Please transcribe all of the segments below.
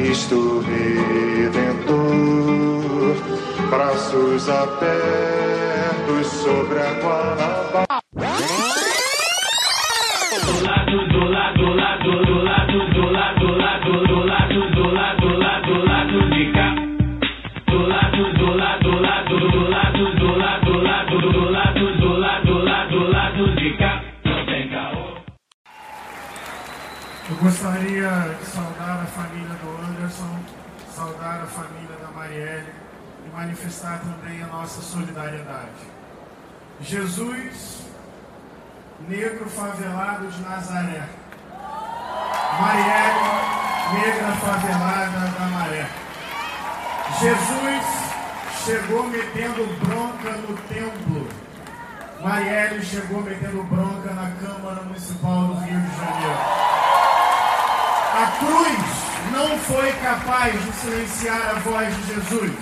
Cristo Redentor, braços abertos sobre a Guanabara. Eu gostaria a família da Marielle e manifestar também a nossa solidariedade. Jesus, negro favelado de Nazaré. Marielle, negra favelada da Maré. Jesus chegou metendo bronca no templo. Marielle chegou metendo bronca na Câmara Municipal do Rio de Janeiro. A cruz não foi capaz de silenciar a voz de Jesus.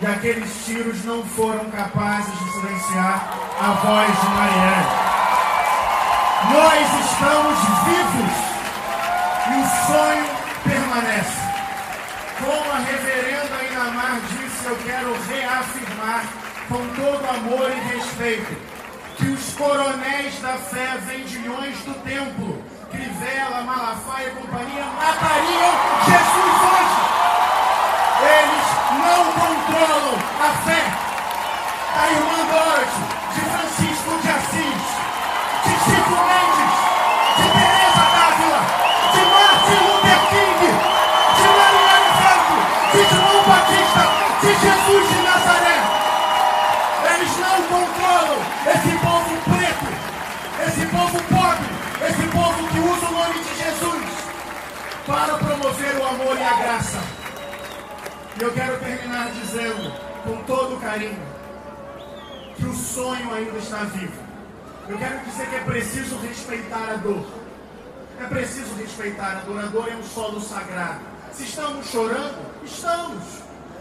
E aqueles tiros não foram capazes de silenciar a voz de Marielle. Nós estamos vivos e o sonho permanece. Como a reverenda Inamar disse, eu quero reafirmar com todo amor e respeito que os coronéis da fé vendilhões do templo, Crivella, Malafaia e companhia, matariam Jesus hoje. Eles não controlam a fé da irmã Dorothy, promover o amor e a graça. E eu quero terminar dizendo, com todo carinho, que o sonho ainda está vivo. Eu quero dizer que é preciso respeitar a dor. É preciso respeitar a dor. A dor é um solo sagrado. Se estamos chorando, estamos.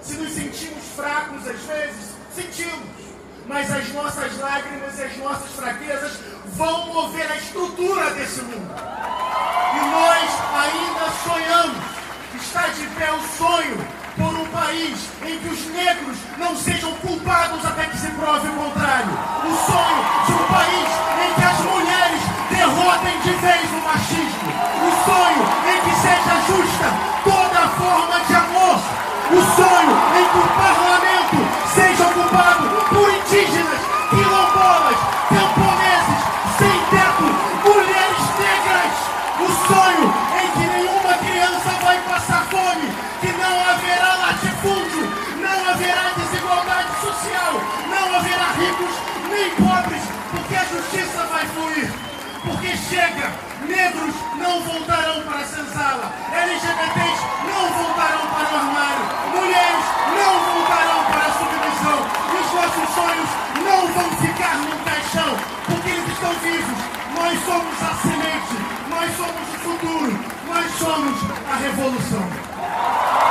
Se nos sentimos fracos às vezes, sentimos. Mas as nossas lágrimas e as nossas fraquezas vão mover a estrutura desse mundo. Sonhamos. Está de pé o sonho por um país em que os negros não sejam culpados até que se prove o contrário. O sonho de um país em que as mulheres derrotem de vez o machismo. O sonho em que seja justa toda forma de amor. O sonho em que o parlamento seja ocupado somos o futuro, nós somos a revolução.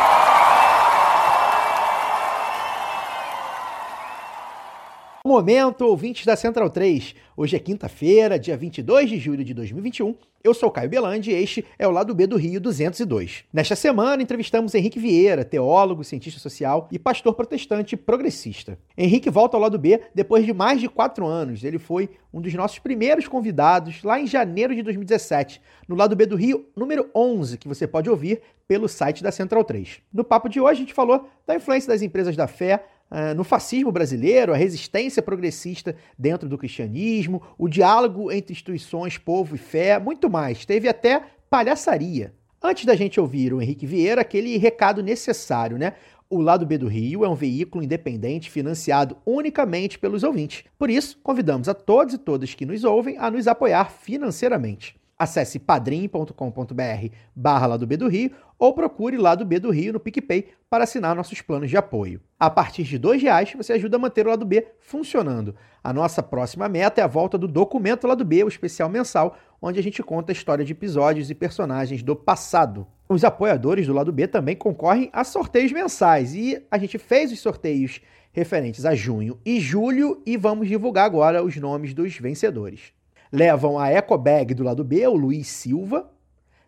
Momento, ouvintes da Central 3. Hoje é quinta-feira, dia 22 de julho de 2021. Eu sou Caio Belandi e este é o Lado B do Rio 202. Nesta semana, entrevistamos Henrique Vieira, teólogo, cientista social e pastor protestante progressista. Henrique volta ao Lado B depois de mais de quatro anos. Ele foi um dos nossos primeiros convidados lá em janeiro de 2017, no Lado B do Rio, número 11, que você pode ouvir pelo site da Central 3. No papo de hoje, a gente falou da influência das empresas da fé no fascismo brasileiro, a resistência progressista dentro do cristianismo, o diálogo entre instituições, povo e fé, muito mais. Teve até palhaçaria. Antes da gente ouvir o Henrique Vieira, aquele recado necessário, né? O Lado B do Rio é um veículo independente financiado unicamente pelos ouvintes. Por isso, convidamos a todos e todas que nos ouvem a nos apoiar financeiramente. Acesse padrim.com.br barra lá do B do Rio ou procure lá do B do Rio no PicPay para assinar nossos planos de apoio. A partir de R$ reais você ajuda a manter o lado B funcionando. A nossa próxima meta é a volta do documento lado B, o especial mensal, onde a gente conta a história de episódios e personagens do passado. Os apoiadores do lado B também concorrem a sorteios mensais e a gente fez os sorteios referentes a junho e julho e vamos divulgar agora os nomes dos vencedores levam a Ecobag do lado B o Luiz Silva,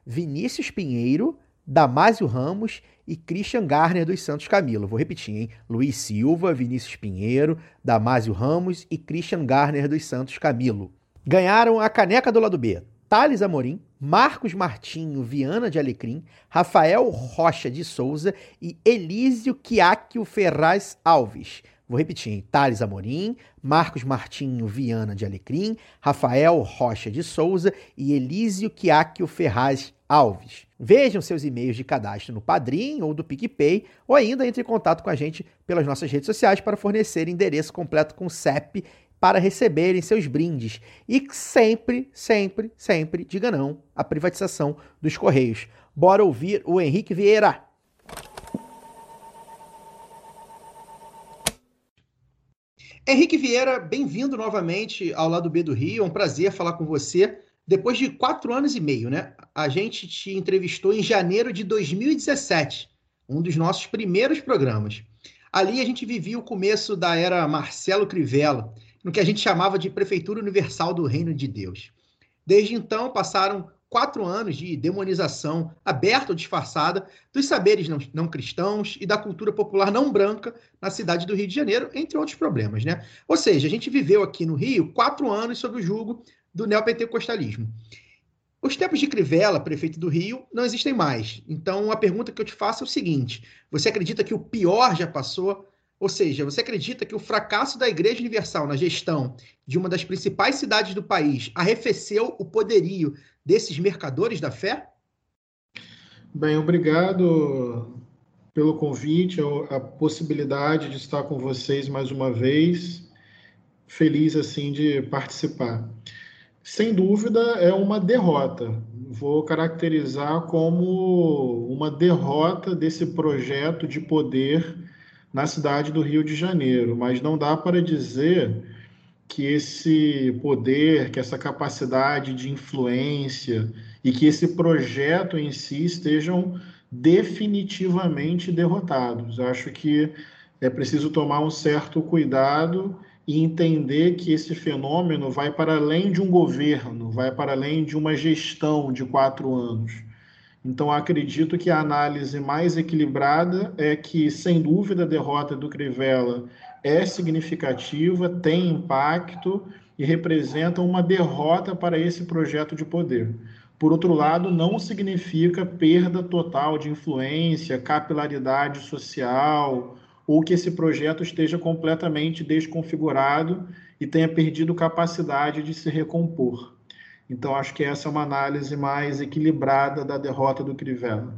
Vinícius Pinheiro, Damásio Ramos e Christian Garner dos Santos Camilo. Vou repetir, hein? Luiz Silva, Vinícius Pinheiro, Damásio Ramos e Christian Garner dos Santos Camilo. Ganharam a caneca do lado B. Thales Amorim, Marcos Martinho Viana de Alecrim, Rafael Rocha de Souza e Elísio Quiáquio Ferraz Alves. Vou repetir? Thales Amorim, Marcos Martinho Viana de Alecrim, Rafael Rocha de Souza e Elísio Quiáquio Ferraz Alves. Vejam seus e-mails de cadastro no Padrim ou do PicPay, ou ainda entre em contato com a gente pelas nossas redes sociais para fornecer endereço completo com CEP para receberem seus brindes. E sempre, sempre, sempre diga não à privatização dos Correios. Bora ouvir o Henrique Vieira. Henrique Vieira, bem-vindo novamente ao lado B do Rio. É um prazer falar com você. Depois de quatro anos e meio, né? A gente te entrevistou em janeiro de 2017, um dos nossos primeiros programas. Ali a gente vivia o começo da era Marcelo Crivella, no que a gente chamava de Prefeitura Universal do Reino de Deus. Desde então passaram quatro anos de demonização, aberta ou disfarçada, dos saberes não, não, cristãos e da cultura popular não branca na cidade do Rio de Janeiro, entre outros problemas, né? Ou seja, a gente viveu aqui no Rio quatro anos sob o jugo do neopentecostalismo. Os tempos de Crivella, prefeito do Rio, não existem mais. Então, a pergunta que eu te faço é o seguinte: você acredita que o pior já passou? Ou seja, você acredita que o fracasso da Igreja Universal na gestão de uma das principais cidades do país arrefeceu o poderio desses mercadores da fé? Bem, obrigado pelo convite, a possibilidade de estar com vocês mais uma vez. Feliz assim de participar. Sem dúvida é uma derrota. Vou caracterizar como uma derrota desse projeto de poder na cidade do Rio de Janeiro, mas não dá para dizer que esse poder, que essa capacidade de influência e que esse projeto em si estejam definitivamente derrotados. Acho que é preciso tomar um certo cuidado e entender que esse fenômeno vai para além de um governo, vai para além de uma gestão de quatro anos. Então, acredito que a análise mais equilibrada é que, sem dúvida, a derrota do Crivella é significativa, tem impacto e representa uma derrota para esse projeto de poder. Por outro lado, não significa perda total de influência, capilaridade social, ou que esse projeto esteja completamente desconfigurado e tenha perdido capacidade de se recompor. Então, acho que essa é uma análise mais equilibrada da derrota do Crivella.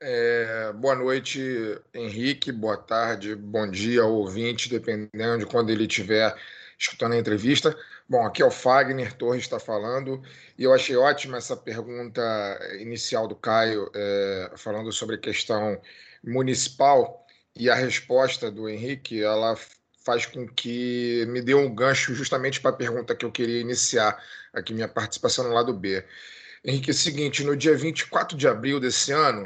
É, boa noite, Henrique. Boa tarde, bom dia ouvinte, dependendo de quando ele estiver escutando a entrevista. Bom, aqui é o Fagner Torres está falando e eu achei ótima essa pergunta inicial do Caio, é, falando sobre a questão municipal e a resposta do Henrique, ela faz com que me dê um gancho justamente para a pergunta que eu queria iniciar aqui minha participação no lado B. Henrique, é o seguinte, no dia 24 de abril desse ano,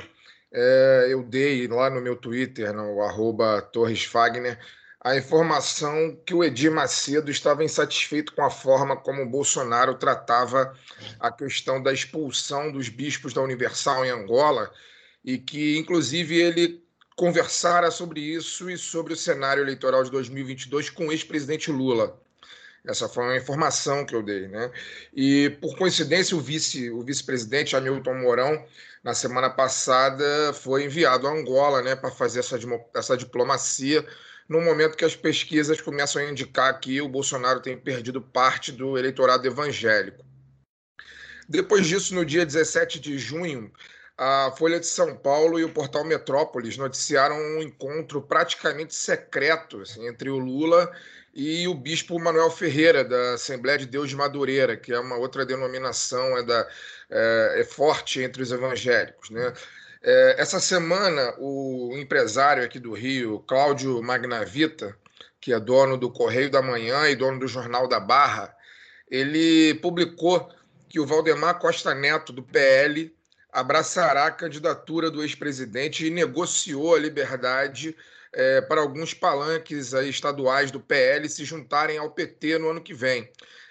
é, eu dei lá no meu Twitter, no arroba Torres Fagner, a informação que o Edir Macedo estava insatisfeito com a forma como o Bolsonaro tratava a questão da expulsão dos bispos da Universal em Angola e que, inclusive, ele conversara sobre isso e sobre o cenário eleitoral de 2022 com o ex-presidente Lula. Essa foi uma informação que eu dei, né? E por coincidência o vice, o vice-presidente Hamilton Mourão na semana passada foi enviado a Angola né, para fazer essa, essa diplomacia, no momento que as pesquisas começam a indicar que o Bolsonaro tem perdido parte do eleitorado evangélico. Depois disso, no dia 17 de junho, a Folha de São Paulo e o portal Metrópolis noticiaram um encontro praticamente secreto assim, entre o Lula e o bispo Manuel Ferreira, da Assembleia de Deus de Madureira, que é uma outra denominação, é, da, é, é forte entre os evangélicos. Né? É, essa semana, o empresário aqui do Rio, Cláudio Magnavita, que é dono do Correio da Manhã e dono do Jornal da Barra, ele publicou que o Valdemar Costa Neto, do PL, abraçará a candidatura do ex-presidente e negociou a liberdade é, para alguns palanques aí, estaduais do PL se juntarem ao PT no ano que vem.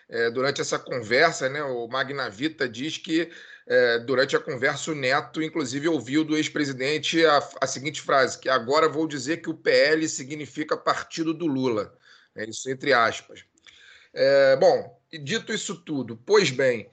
É, durante essa conversa, né, o Magnavita diz que é, durante a conversa o Neto, inclusive, ouviu do ex-presidente a, a, seguinte frase: que agora vou dizer que o PL significa partido do Lula. É isso entre aspas. É, bom, dito isso tudo, pois bem,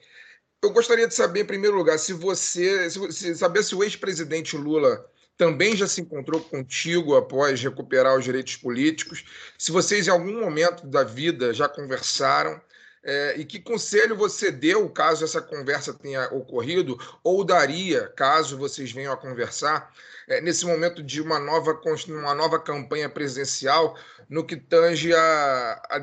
eu gostaria de saber, em primeiro lugar, se você, se, saber se o ex-presidente Lula também já se encontrou contigo após recuperar os direitos políticos, se vocês em algum momento da vida já conversaram, é, e que conselho você deu caso essa conversa tenha ocorrido, ou daria caso vocês venham a conversar, é, nesse momento de uma nova, uma nova campanha presidencial, no que tange a, a,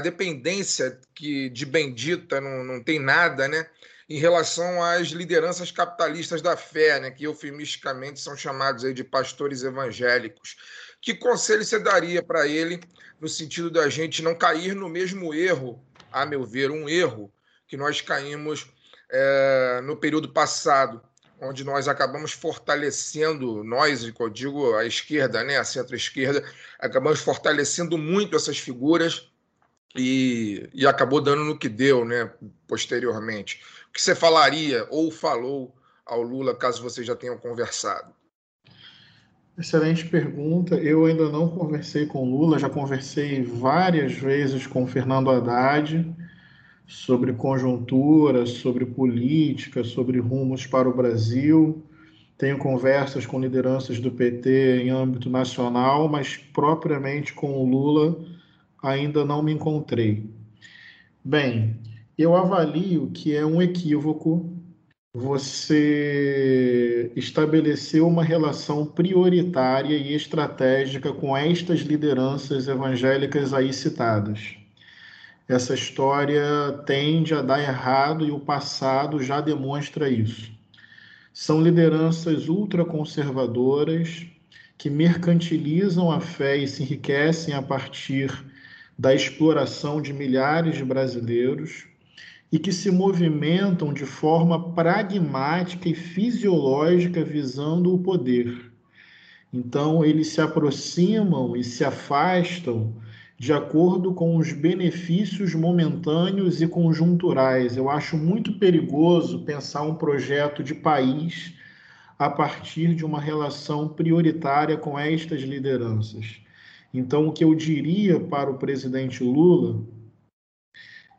dependência que de Bendita não, não tem nada, né? em relação às lideranças capitalistas da fé, né, que eufemisticamente são chamados aí de pastores evangélicos. Que conselho você daria para ele no sentido da gente não cair no mesmo erro, a meu ver, um erro que nós caímos é, no período passado, onde nós acabamos fortalecendo, nós, eu digo a esquerda, né, a centro-esquerda, acabamos fortalecendo muito essas figuras e, e acabou dando no que deu, né, posteriormente. O que você falaria ou falou ao Lula, caso vocês já tenham conversado? Excelente pergunta. Eu ainda não conversei com Lula, já conversei várias vezes com Fernando Haddad sobre conjuntura, sobre política, sobre rumos para o Brasil. Tenho conversas com lideranças do PT em âmbito nacional, mas propriamente com o Lula ainda não me encontrei. Bem, eu avalio que é um equívoco você estabelecer uma relação prioritária e estratégica com estas lideranças evangélicas aí citadas. Essa história tende a dar errado e o passado já demonstra isso. São lideranças ultraconservadoras que mercantilizam a fé e se enriquecem a partir da exploração de milhares de brasileiros e que se movimentam de forma pragmática e fisiológica visando o poder. Então, eles se aproximam e se afastam de acordo com os benefícios momentâneos e conjunturais. Eu acho muito perigoso pensar um projeto de país a partir de uma relação prioritária com estas lideranças. Então, o que eu diria para o presidente Lula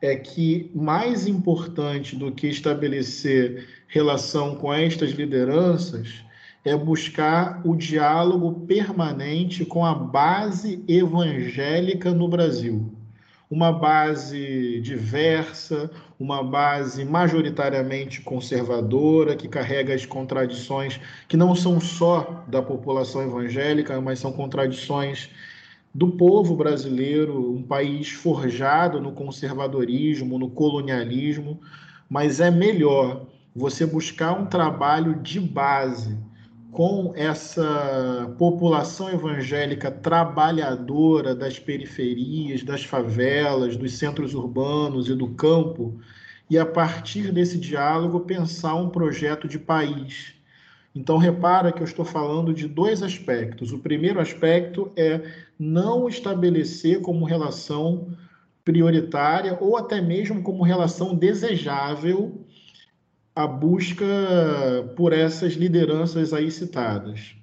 é que mais importante do que estabelecer relação com estas lideranças é buscar o diálogo permanente com a base evangélica no Brasil. Uma base diversa, uma base majoritariamente conservadora, que carrega as contradições que não são só da população evangélica, mas são contradições do povo brasileiro, um país forjado no conservadorismo, no colonialismo, mas é melhor você buscar um trabalho de base com essa população evangélica trabalhadora das periferias, das favelas, dos centros urbanos e do campo, e a partir desse diálogo pensar um projeto de país então, repara que eu estou falando de dois aspectos. O primeiro aspecto é não estabelecer como relação prioritária ou até mesmo como relação desejável a busca por essas lideranças aí citadas.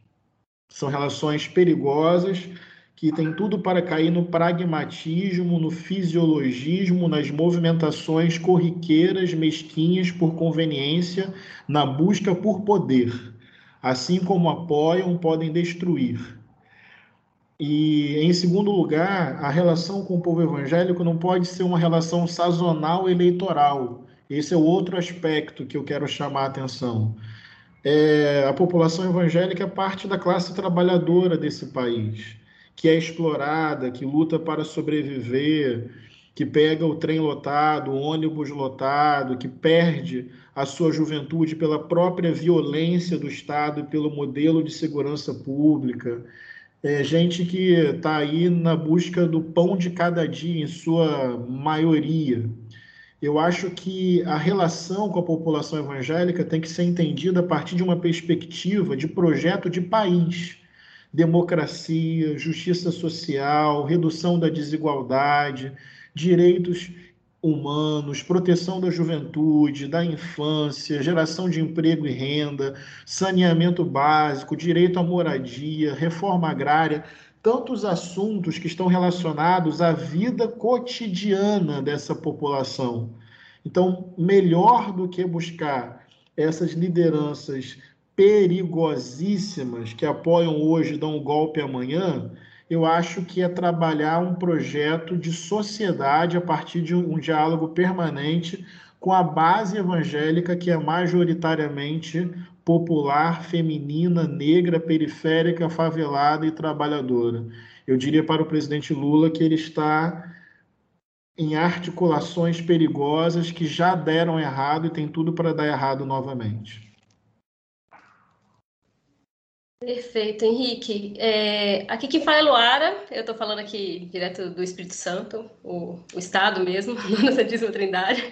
São relações perigosas que têm tudo para cair no pragmatismo, no fisiologismo, nas movimentações corriqueiras, mesquinhas por conveniência, na busca por poder assim como apoiam, podem destruir. E, em segundo lugar, a relação com o povo evangélico não pode ser uma relação sazonal eleitoral. Esse é o outro aspecto que eu quero chamar a atenção. É, a população evangélica é parte da classe trabalhadora desse país. que é explorada, que luta para sobreviver, que pega o trem lotado, o ônibus lotado, que perde a sua juventude pela própria violência do Estado e pelo modelo de segurança pública. É gente que está aí na busca do pão de cada dia, em sua maioria. Eu acho que a relação com a população evangélica tem que ser entendida a partir de uma perspectiva de projeto de país democracia, justiça social, redução da desigualdade, direitos humanos, proteção da juventude, da infância, geração de emprego e renda, saneamento básico, direito à moradia, reforma agrária, tantos assuntos que estão relacionados à vida cotidiana dessa população. Então, melhor do que buscar essas lideranças perigosíssimas que apoiam hoje e dão um golpe amanhã, eu acho que é trabalhar um projeto de sociedade a partir de um diálogo permanente com a base evangélica que é majoritariamente popular, feminina, negra, periférica, favelada e trabalhadora. Eu diria para o presidente Lula que ele está em articulações perigosas que já deram errado e tem tudo para dar errado novamente. Perfeito, Henrique. É, aqui quem fala é Luara, eu estou falando aqui direto do Espírito Santo, o, o Estado mesmo, na Santíssima Trindade.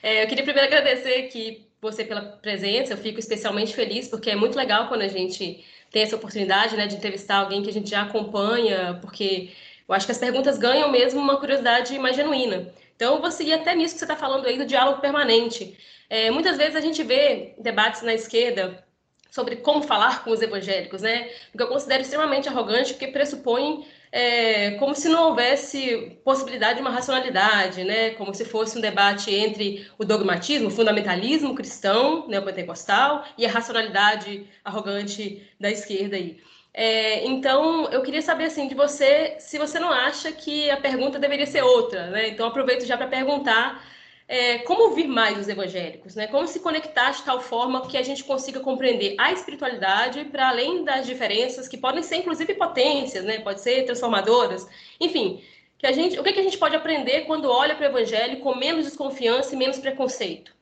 É, eu queria primeiro agradecer aqui você pela presença, eu fico especialmente feliz, porque é muito legal quando a gente tem essa oportunidade né, de entrevistar alguém que a gente já acompanha, porque eu acho que as perguntas ganham mesmo uma curiosidade mais genuína. Então, eu vou seguir até nisso que você está falando aí do diálogo permanente. É, muitas vezes a gente vê debates na esquerda sobre como falar com os evangélicos, né? O que eu considero extremamente arrogante, porque pressupõe é, como se não houvesse possibilidade de uma racionalidade, né? Como se fosse um debate entre o dogmatismo, o fundamentalismo cristão, neopentecostal, e a racionalidade arrogante da esquerda aí. É, então, eu queria saber assim de você, se você não acha que a pergunta deveria ser outra, né? Então, aproveito já para perguntar é, como ouvir mais os evangélicos, né? Como se conectar de tal forma que a gente consiga compreender a espiritualidade para além das diferenças que podem ser inclusive potências, né? Pode ser transformadoras, enfim. Que a gente, o que, que a gente pode aprender quando olha para o evangelho com menos desconfiança e menos preconceito?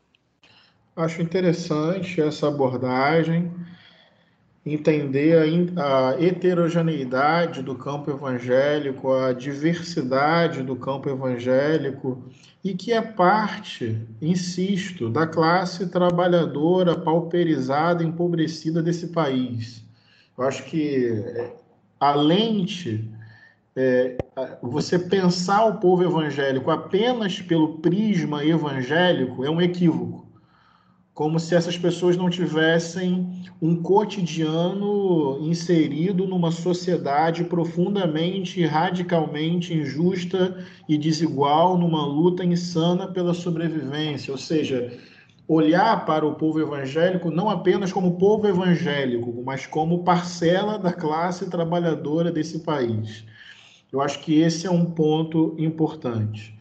Acho interessante essa abordagem, entender a, a heterogeneidade do campo evangélico, a diversidade do campo evangélico e que é parte, insisto, da classe trabalhadora pauperizada, empobrecida desse país. Eu acho que é, a lente, é, você pensar o povo evangélico apenas pelo prisma evangélico é um equívoco como se essas pessoas não tivessem um cotidiano inserido numa sociedade profundamente, radicalmente injusta e desigual, numa luta insana pela sobrevivência. Ou seja, olhar para o povo evangélico não apenas como povo evangélico, mas como parcela da classe trabalhadora desse país. Eu acho que esse é um ponto importante.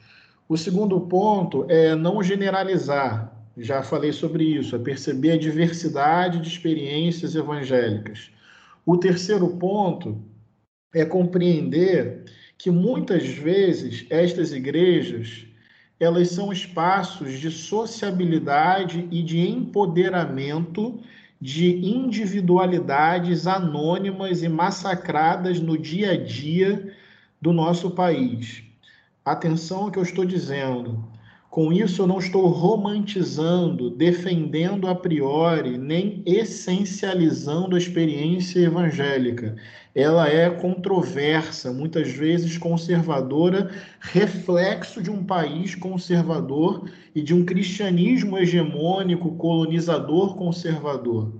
O segundo ponto é não generalizar já falei sobre isso, é perceber a diversidade de experiências evangélicas. O terceiro ponto é compreender que muitas vezes estas igrejas elas são espaços de sociabilidade e de empoderamento de individualidades anônimas e massacradas no dia a dia do nosso país. Atenção ao que eu estou dizendo. Com isso, eu não estou romantizando, defendendo a priori, nem essencializando a experiência evangélica. Ela é controversa, muitas vezes conservadora, reflexo de um país conservador e de um cristianismo hegemônico, colonizador conservador.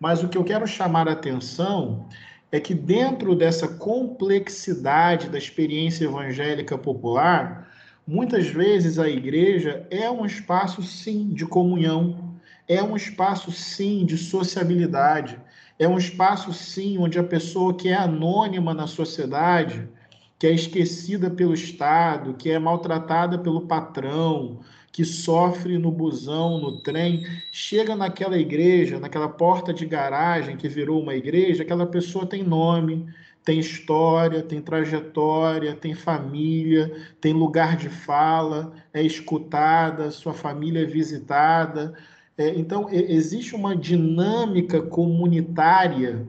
Mas o que eu quero chamar a atenção é que, dentro dessa complexidade da experiência evangélica popular, Muitas vezes a igreja é um espaço, sim, de comunhão, é um espaço, sim, de sociabilidade, é um espaço, sim, onde a pessoa que é anônima na sociedade, que é esquecida pelo Estado, que é maltratada pelo patrão, que sofre no busão, no trem, chega naquela igreja, naquela porta de garagem que virou uma igreja, aquela pessoa tem nome, tem história, tem trajetória, tem família, tem lugar de fala, é escutada, sua família é visitada. É, então, existe uma dinâmica comunitária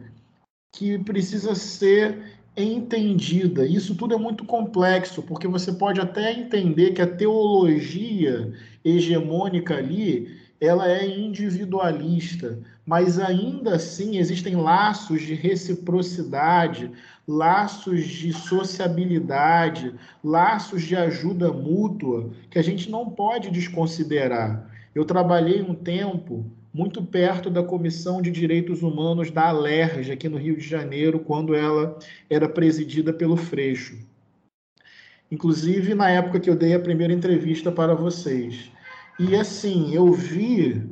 que precisa ser entendida. Isso tudo é muito complexo, porque você pode até entender que a teologia hegemônica ali ela é individualista, mas ainda assim existem laços de reciprocidade, laços de sociabilidade, laços de ajuda mútua que a gente não pode desconsiderar. Eu trabalhei um tempo muito perto da Comissão de Direitos Humanos da Alerj, aqui no Rio de Janeiro, quando ela era presidida pelo Freixo. Inclusive na época que eu dei a primeira entrevista para vocês. E assim, eu vi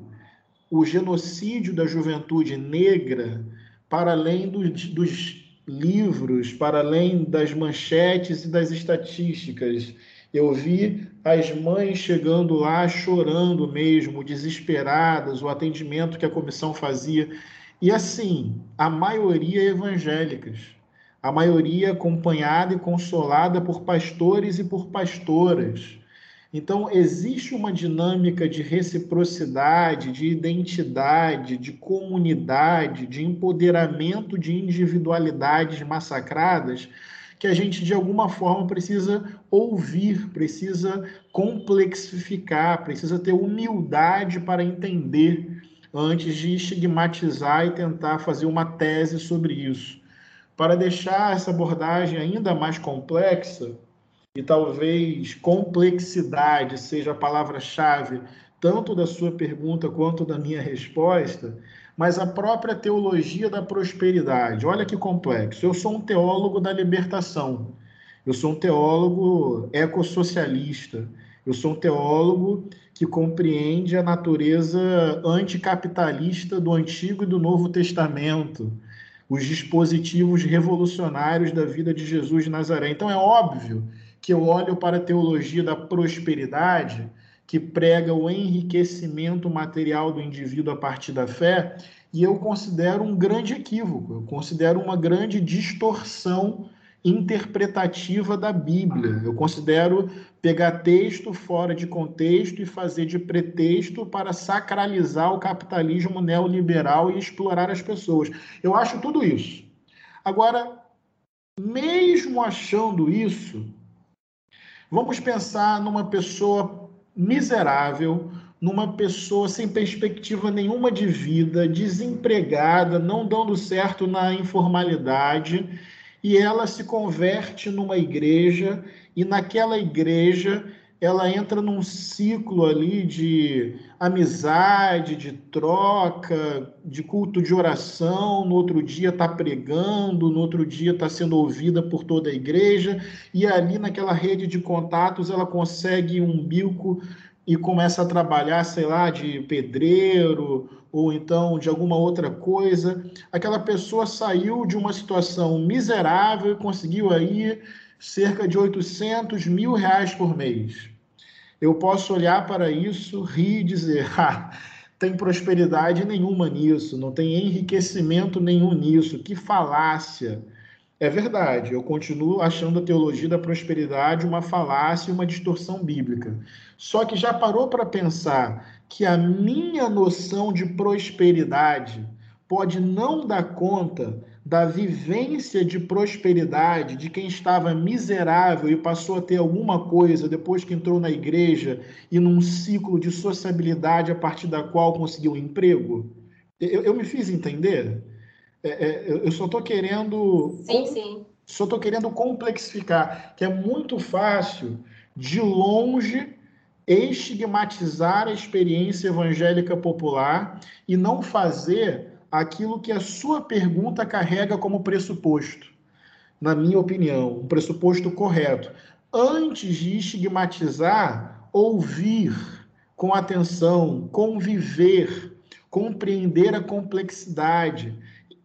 o genocídio da juventude negra para além dos, dos livros, para além das manchetes e das estatísticas. Eu vi as mães chegando lá chorando mesmo, desesperadas, o atendimento que a comissão fazia. E assim, a maioria evangélicas, a maioria acompanhada e consolada por pastores e por pastoras. Então, existe uma dinâmica de reciprocidade, de identidade, de comunidade, de empoderamento de individualidades massacradas que a gente, de alguma forma, precisa ouvir, precisa complexificar, precisa ter humildade para entender antes de estigmatizar e tentar fazer uma tese sobre isso. Para deixar essa abordagem ainda mais complexa, e talvez complexidade seja a palavra-chave tanto da sua pergunta quanto da minha resposta, mas a própria teologia da prosperidade. Olha que complexo. Eu sou um teólogo da libertação. Eu sou um teólogo ecossocialista. Eu sou um teólogo que compreende a natureza anticapitalista do Antigo e do Novo Testamento, os dispositivos revolucionários da vida de Jesus de Nazaré. Então é óbvio que olho para a teologia da prosperidade, que prega o enriquecimento material do indivíduo a partir da fé, e eu considero um grande equívoco, eu considero uma grande distorção interpretativa da Bíblia. Eu considero pegar texto fora de contexto e fazer de pretexto para sacralizar o capitalismo neoliberal e explorar as pessoas. Eu acho tudo isso. Agora, mesmo achando isso, Vamos pensar numa pessoa miserável, numa pessoa sem perspectiva nenhuma de vida, desempregada, não dando certo na informalidade, e ela se converte numa igreja, e naquela igreja ela entra num ciclo ali de amizade, de troca, de culto de oração. No outro dia está pregando, no outro dia está sendo ouvida por toda a igreja, e ali naquela rede de contatos ela consegue um bico e começa a trabalhar, sei lá, de pedreiro ou então de alguma outra coisa. Aquela pessoa saiu de uma situação miserável e conseguiu aí cerca de 800 mil reais por mês. Eu posso olhar para isso, rir e dizer: ah, tem prosperidade nenhuma nisso, não tem enriquecimento nenhum nisso, que falácia. É verdade, eu continuo achando a teologia da prosperidade uma falácia e uma distorção bíblica. Só que já parou para pensar que a minha noção de prosperidade pode não dar conta da vivência de prosperidade de quem estava miserável e passou a ter alguma coisa depois que entrou na igreja e num ciclo de sociabilidade a partir da qual conseguiu um emprego? Eu, eu me fiz entender? É, é, eu só estou querendo. Sim, sim. Só estou querendo complexificar, que é muito fácil, de longe, estigmatizar a experiência evangélica popular e não fazer aquilo que a sua pergunta carrega como pressuposto, na minha opinião, um pressuposto correto. Antes de estigmatizar, ouvir com atenção, conviver, compreender a complexidade,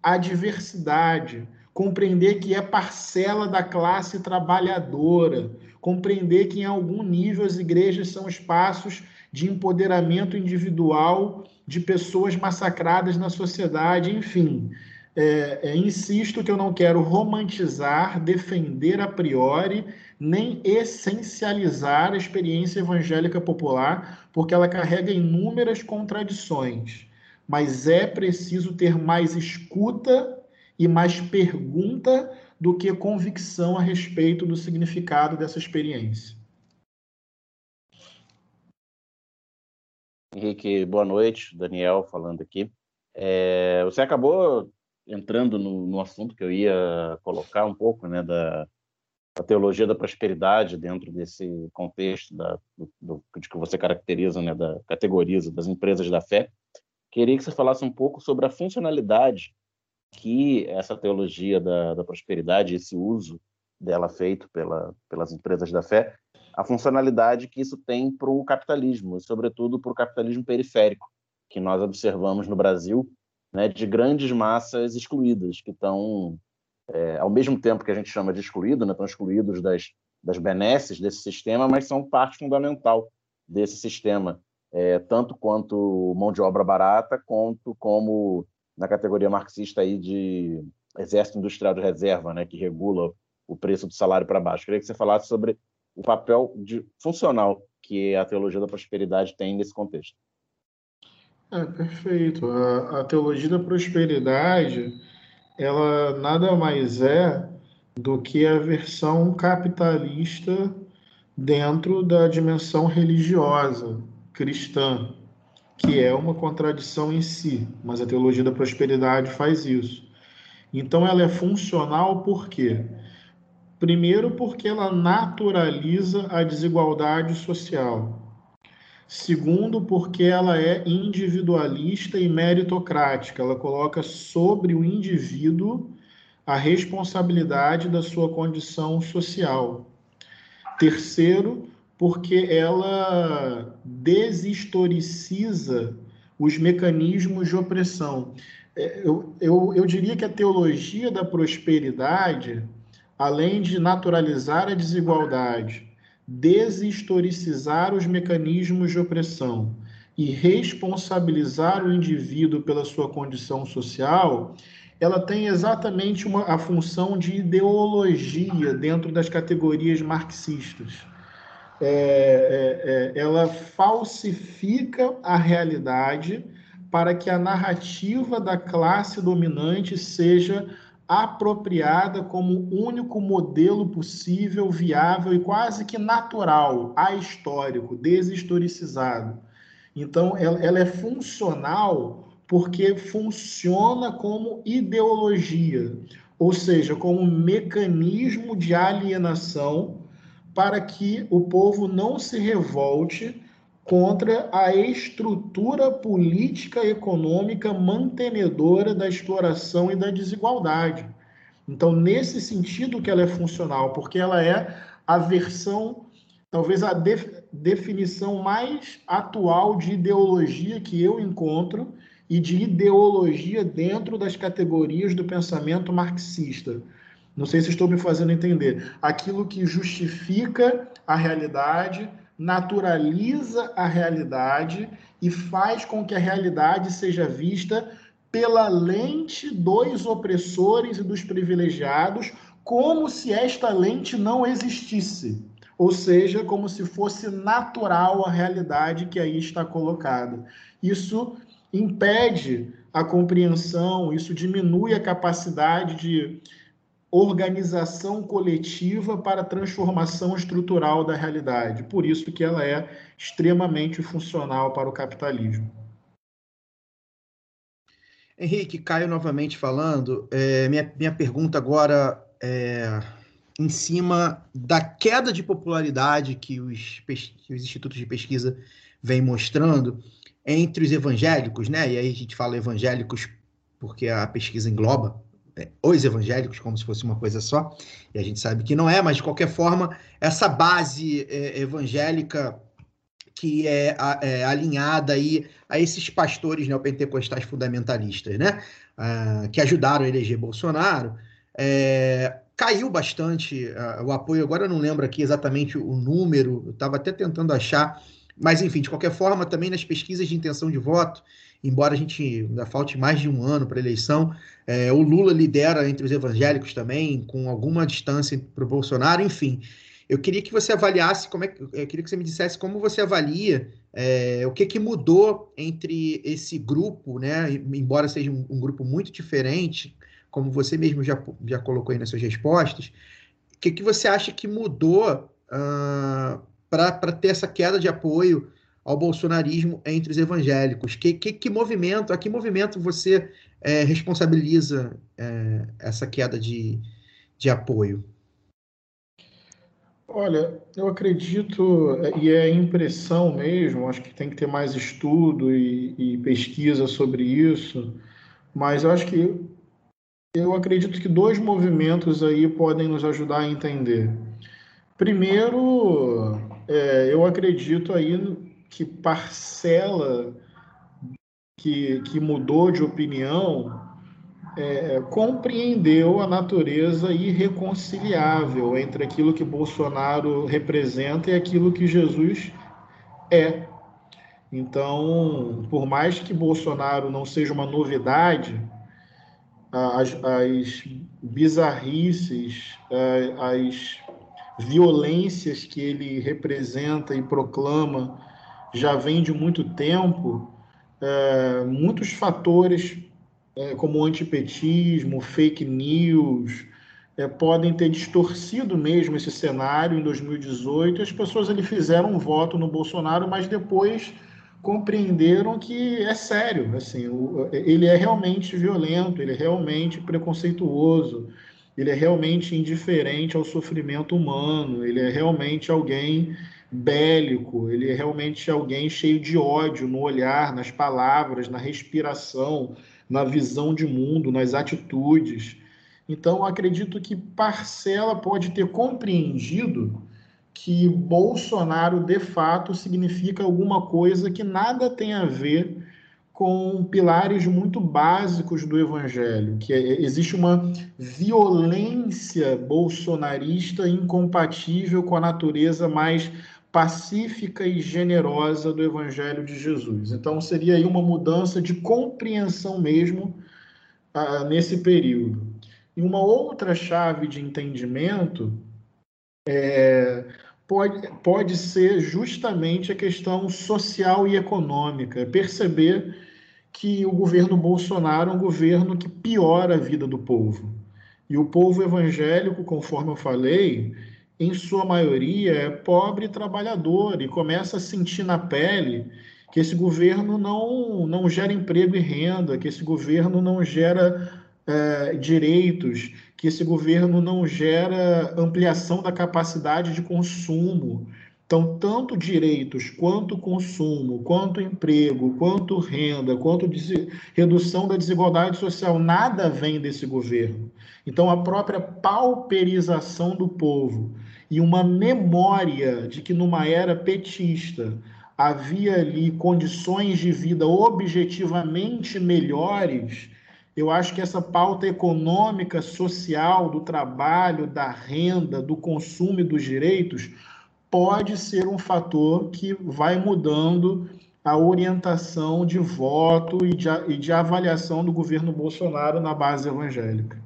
a diversidade, compreender que é parcela da classe trabalhadora, compreender que em algum nível as igrejas são espaços de empoderamento individual de pessoas massacradas na sociedade, enfim. é, é, insisto que eu não quero romantizar, defender a priori, nem essencializar a experiência evangélica popular, porque ela carrega inúmeras contradições. Mas é preciso ter mais escuta e mais pergunta do que convicção a respeito do significado dessa experiência. Henrique, boa noite. Daniel falando aqui. É, você acabou entrando no, no, assunto que eu ia colocar um pouco, né, da, da teologia da prosperidade dentro desse contexto da, do, do, de que você caracteriza, né, da categoriza das empresas da fé. Queria que você falasse um pouco sobre a funcionalidade que essa teologia da, da prosperidade, esse uso dela feito pela, pelas empresas da fé, a funcionalidade que isso tem para o capitalismo, e sobretudo para o capitalismo periférico, que nós observamos no Brasil, né, de grandes massas excluídas, que estão, é, ao mesmo tempo que a gente chama de excluído, né, estão excluídos das, das benesses desse sistema, mas são parte fundamental desse sistema, é, tanto quanto mão de obra barata, quanto como na categoria marxista aí de exército industrial de reserva, né, que regula o preço do salário para baixo. Queria que você falasse sobre o papel de, funcional que a teologia da prosperidade tem nesse contexto. É, perfeito. A, a teologia da prosperidade, ela nada mais é do que a versão capitalista dentro da dimensão religiosa cristã, que é uma contradição em si, mas a teologia da prosperidade faz isso. Então ela é funcional por quê? Primeiro, porque ela naturaliza a desigualdade social. Segundo, porque ela é individualista e meritocrática. Ela coloca sobre o indivíduo a responsabilidade da sua condição social. Terceiro, porque ela deshistoriciza os mecanismos de opressão. É, eu, eu, eu diria que a teologia da prosperidade além de naturalizar a desigualdade, deshistoricizar os mecanismos de opressão e responsabilizar o indivíduo pela sua condição social, ela tem exatamente uma, a função de ideologia dentro das categorias marxistas. É, é, é, ela falsifica a realidade para que a narrativa da classe dominante seja apropriada como único modelo possível, viável e quase que natural, ahistórico, deshistoricizado. Então, ela, é funcional porque funciona como ideologia, ou seja, como mecanismo de alienação para que o povo não se revolte contra a estrutura política econômica mantenedora da exploração e da desigualdade. Então, nesse sentido que ela é funcional, porque ela é a versão, talvez a definição mais atual de ideologia que eu encontro e de ideologia dentro das categorias do pensamento marxista. Não sei se estou me fazendo entender. Aquilo que justifica a realidade, naturaliza a realidade e faz com que a realidade seja vista pela lente dos opressores e dos privilegiados, como se esta lente não existisse. Ou seja, como se fosse natural a realidade que aí está colocada. Isso impede a compreensão, isso diminui a capacidade de organização coletiva para a transformação estrutural da realidade. Por isso que ela é extremamente funcional para o capitalismo. Henrique, Caio novamente falando. É, minha, minha pergunta agora é em cima da queda de popularidade que os, os institutos de pesquisa vêm mostrando entre os evangélicos, né? E aí a gente fala evangélicos porque a pesquisa engloba os evangélicos, como se fosse uma coisa só, e a gente sabe que não é, mas de qualquer forma, essa base é, evangélica que é, é, alinhada aí a esses pastores neopentecostais fundamentalistas, né? Ah, que ajudaram a eleger Bolsonaro, é, caiu bastante ah, o apoio. Agora eu não lembro aqui exatamente o número, eu estava até tentando achar Mas, enfim, de qualquer forma, também nas pesquisas de intenção de voto, embora a gente ainda falte mais de um ano para a eleição, é, o Lula lidera entre os evangélicos também, com alguma distância para o Bolsonaro, enfim. Eu queria que você avaliasse, como é que, eu queria que você me dissesse como você avalia é, o que, que mudou entre esse grupo, né? Embora seja um, um, grupo muito diferente, como você mesmo já, já colocou aí nas suas respostas, o que, que você acha que mudou uh, para ter essa queda de apoio ao bolsonarismo entre os evangélicos? Que, que, que movimento, a que movimento você é, responsabiliza é, essa queda de, de apoio? Olha, eu acredito, e é impressão mesmo, acho que tem que ter mais estudo e, e pesquisa sobre isso, mas eu acho que eu acredito que dois movimentos aí podem nos ajudar a entender. Primeiro, é, eu acredito aí que parcela que, que mudou de opinião é, compreendeu a natureza irreconciliável entre aquilo que Bolsonaro representa e aquilo que Jesus é. Então, por mais que Bolsonaro não seja uma novidade, as, as bizarrices, as violências que ele representa e proclama já vem de muito tempo, é, muitos fatores é, como antipetismo, fake news, é, podem ter distorcido mesmo esse cenário em 2018. As pessoas ali fizeram um voto no Bolsonaro, mas depois compreenderam que é sério, assim, o, ele é realmente violento, ele é realmente preconceituoso, ele é realmente indiferente ao sofrimento humano, ele é realmente alguém bélico, ele é realmente alguém cheio de ódio no olhar, nas palavras, na respiração, na visão de mundo, nas atitudes. Então, acredito que parcela pode ter compreendido que Bolsonaro, de fato, significa alguma coisa que nada tem a ver com pilares muito básicos do evangelho, que é, existe uma violência bolsonarista incompatível com a natureza mais pacífica e generosa do Evangelho de Jesus. Então, seria aí uma mudança de compreensão mesmo ah, nesse período. E uma outra chave de entendimento é, pode, pode ser justamente a questão social e econômica. Perceber que o governo Bolsonaro é um governo que piora a vida do povo. E o povo evangélico, conforme eu falei, em sua maioria, é pobre e trabalhador e começa a sentir na pele que esse governo não, não gera emprego e renda, que esse governo não gera é, direitos, que esse governo não gera ampliação da capacidade de consumo. Então, tanto direitos, quanto consumo, quanto emprego, quanto renda, quanto redução da desigualdade social, nada vem desse governo. Então, a própria pauperização do povo e uma memória de que numa era petista havia ali condições de vida objetivamente melhores, eu acho que essa pauta econômica, social, do trabalho, da renda, do consumo e dos direitos pode ser um fator que vai mudando a orientação de voto e de, e de avaliação do governo Bolsonaro na base evangélica.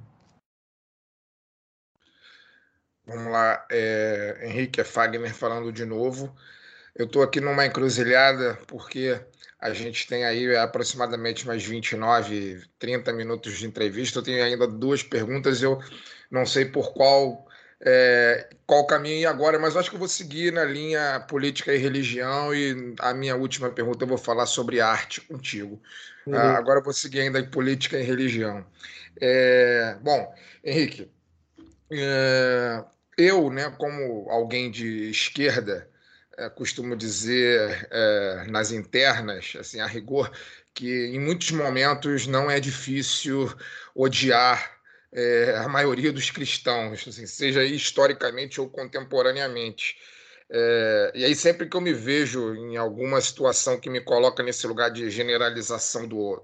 Vamos lá, é, Henrique Fagner falando de novo. Eu estou aqui numa encruzilhada porque a gente tem aí aproximadamente mais 29, 30 minutos de entrevista. Eu tenho ainda duas perguntas. Eu não sei por qual é, qual caminho ir agora, mas acho que eu vou seguir na linha política e religião. E a minha última pergunta eu vou falar sobre arte contigo. Uhum. Ah, agora eu vou seguir ainda em política e religião. É, bom, Henrique, é, eu, né, como alguém de esquerda, é, costumo dizer é, nas internas, assim, a rigor, que em muitos momentos não é difícil odiar é, a maioria dos cristãos, assim, seja historicamente ou contemporaneamente. É, e aí, sempre que eu me vejo em alguma situação que me coloca nesse lugar de generalização do,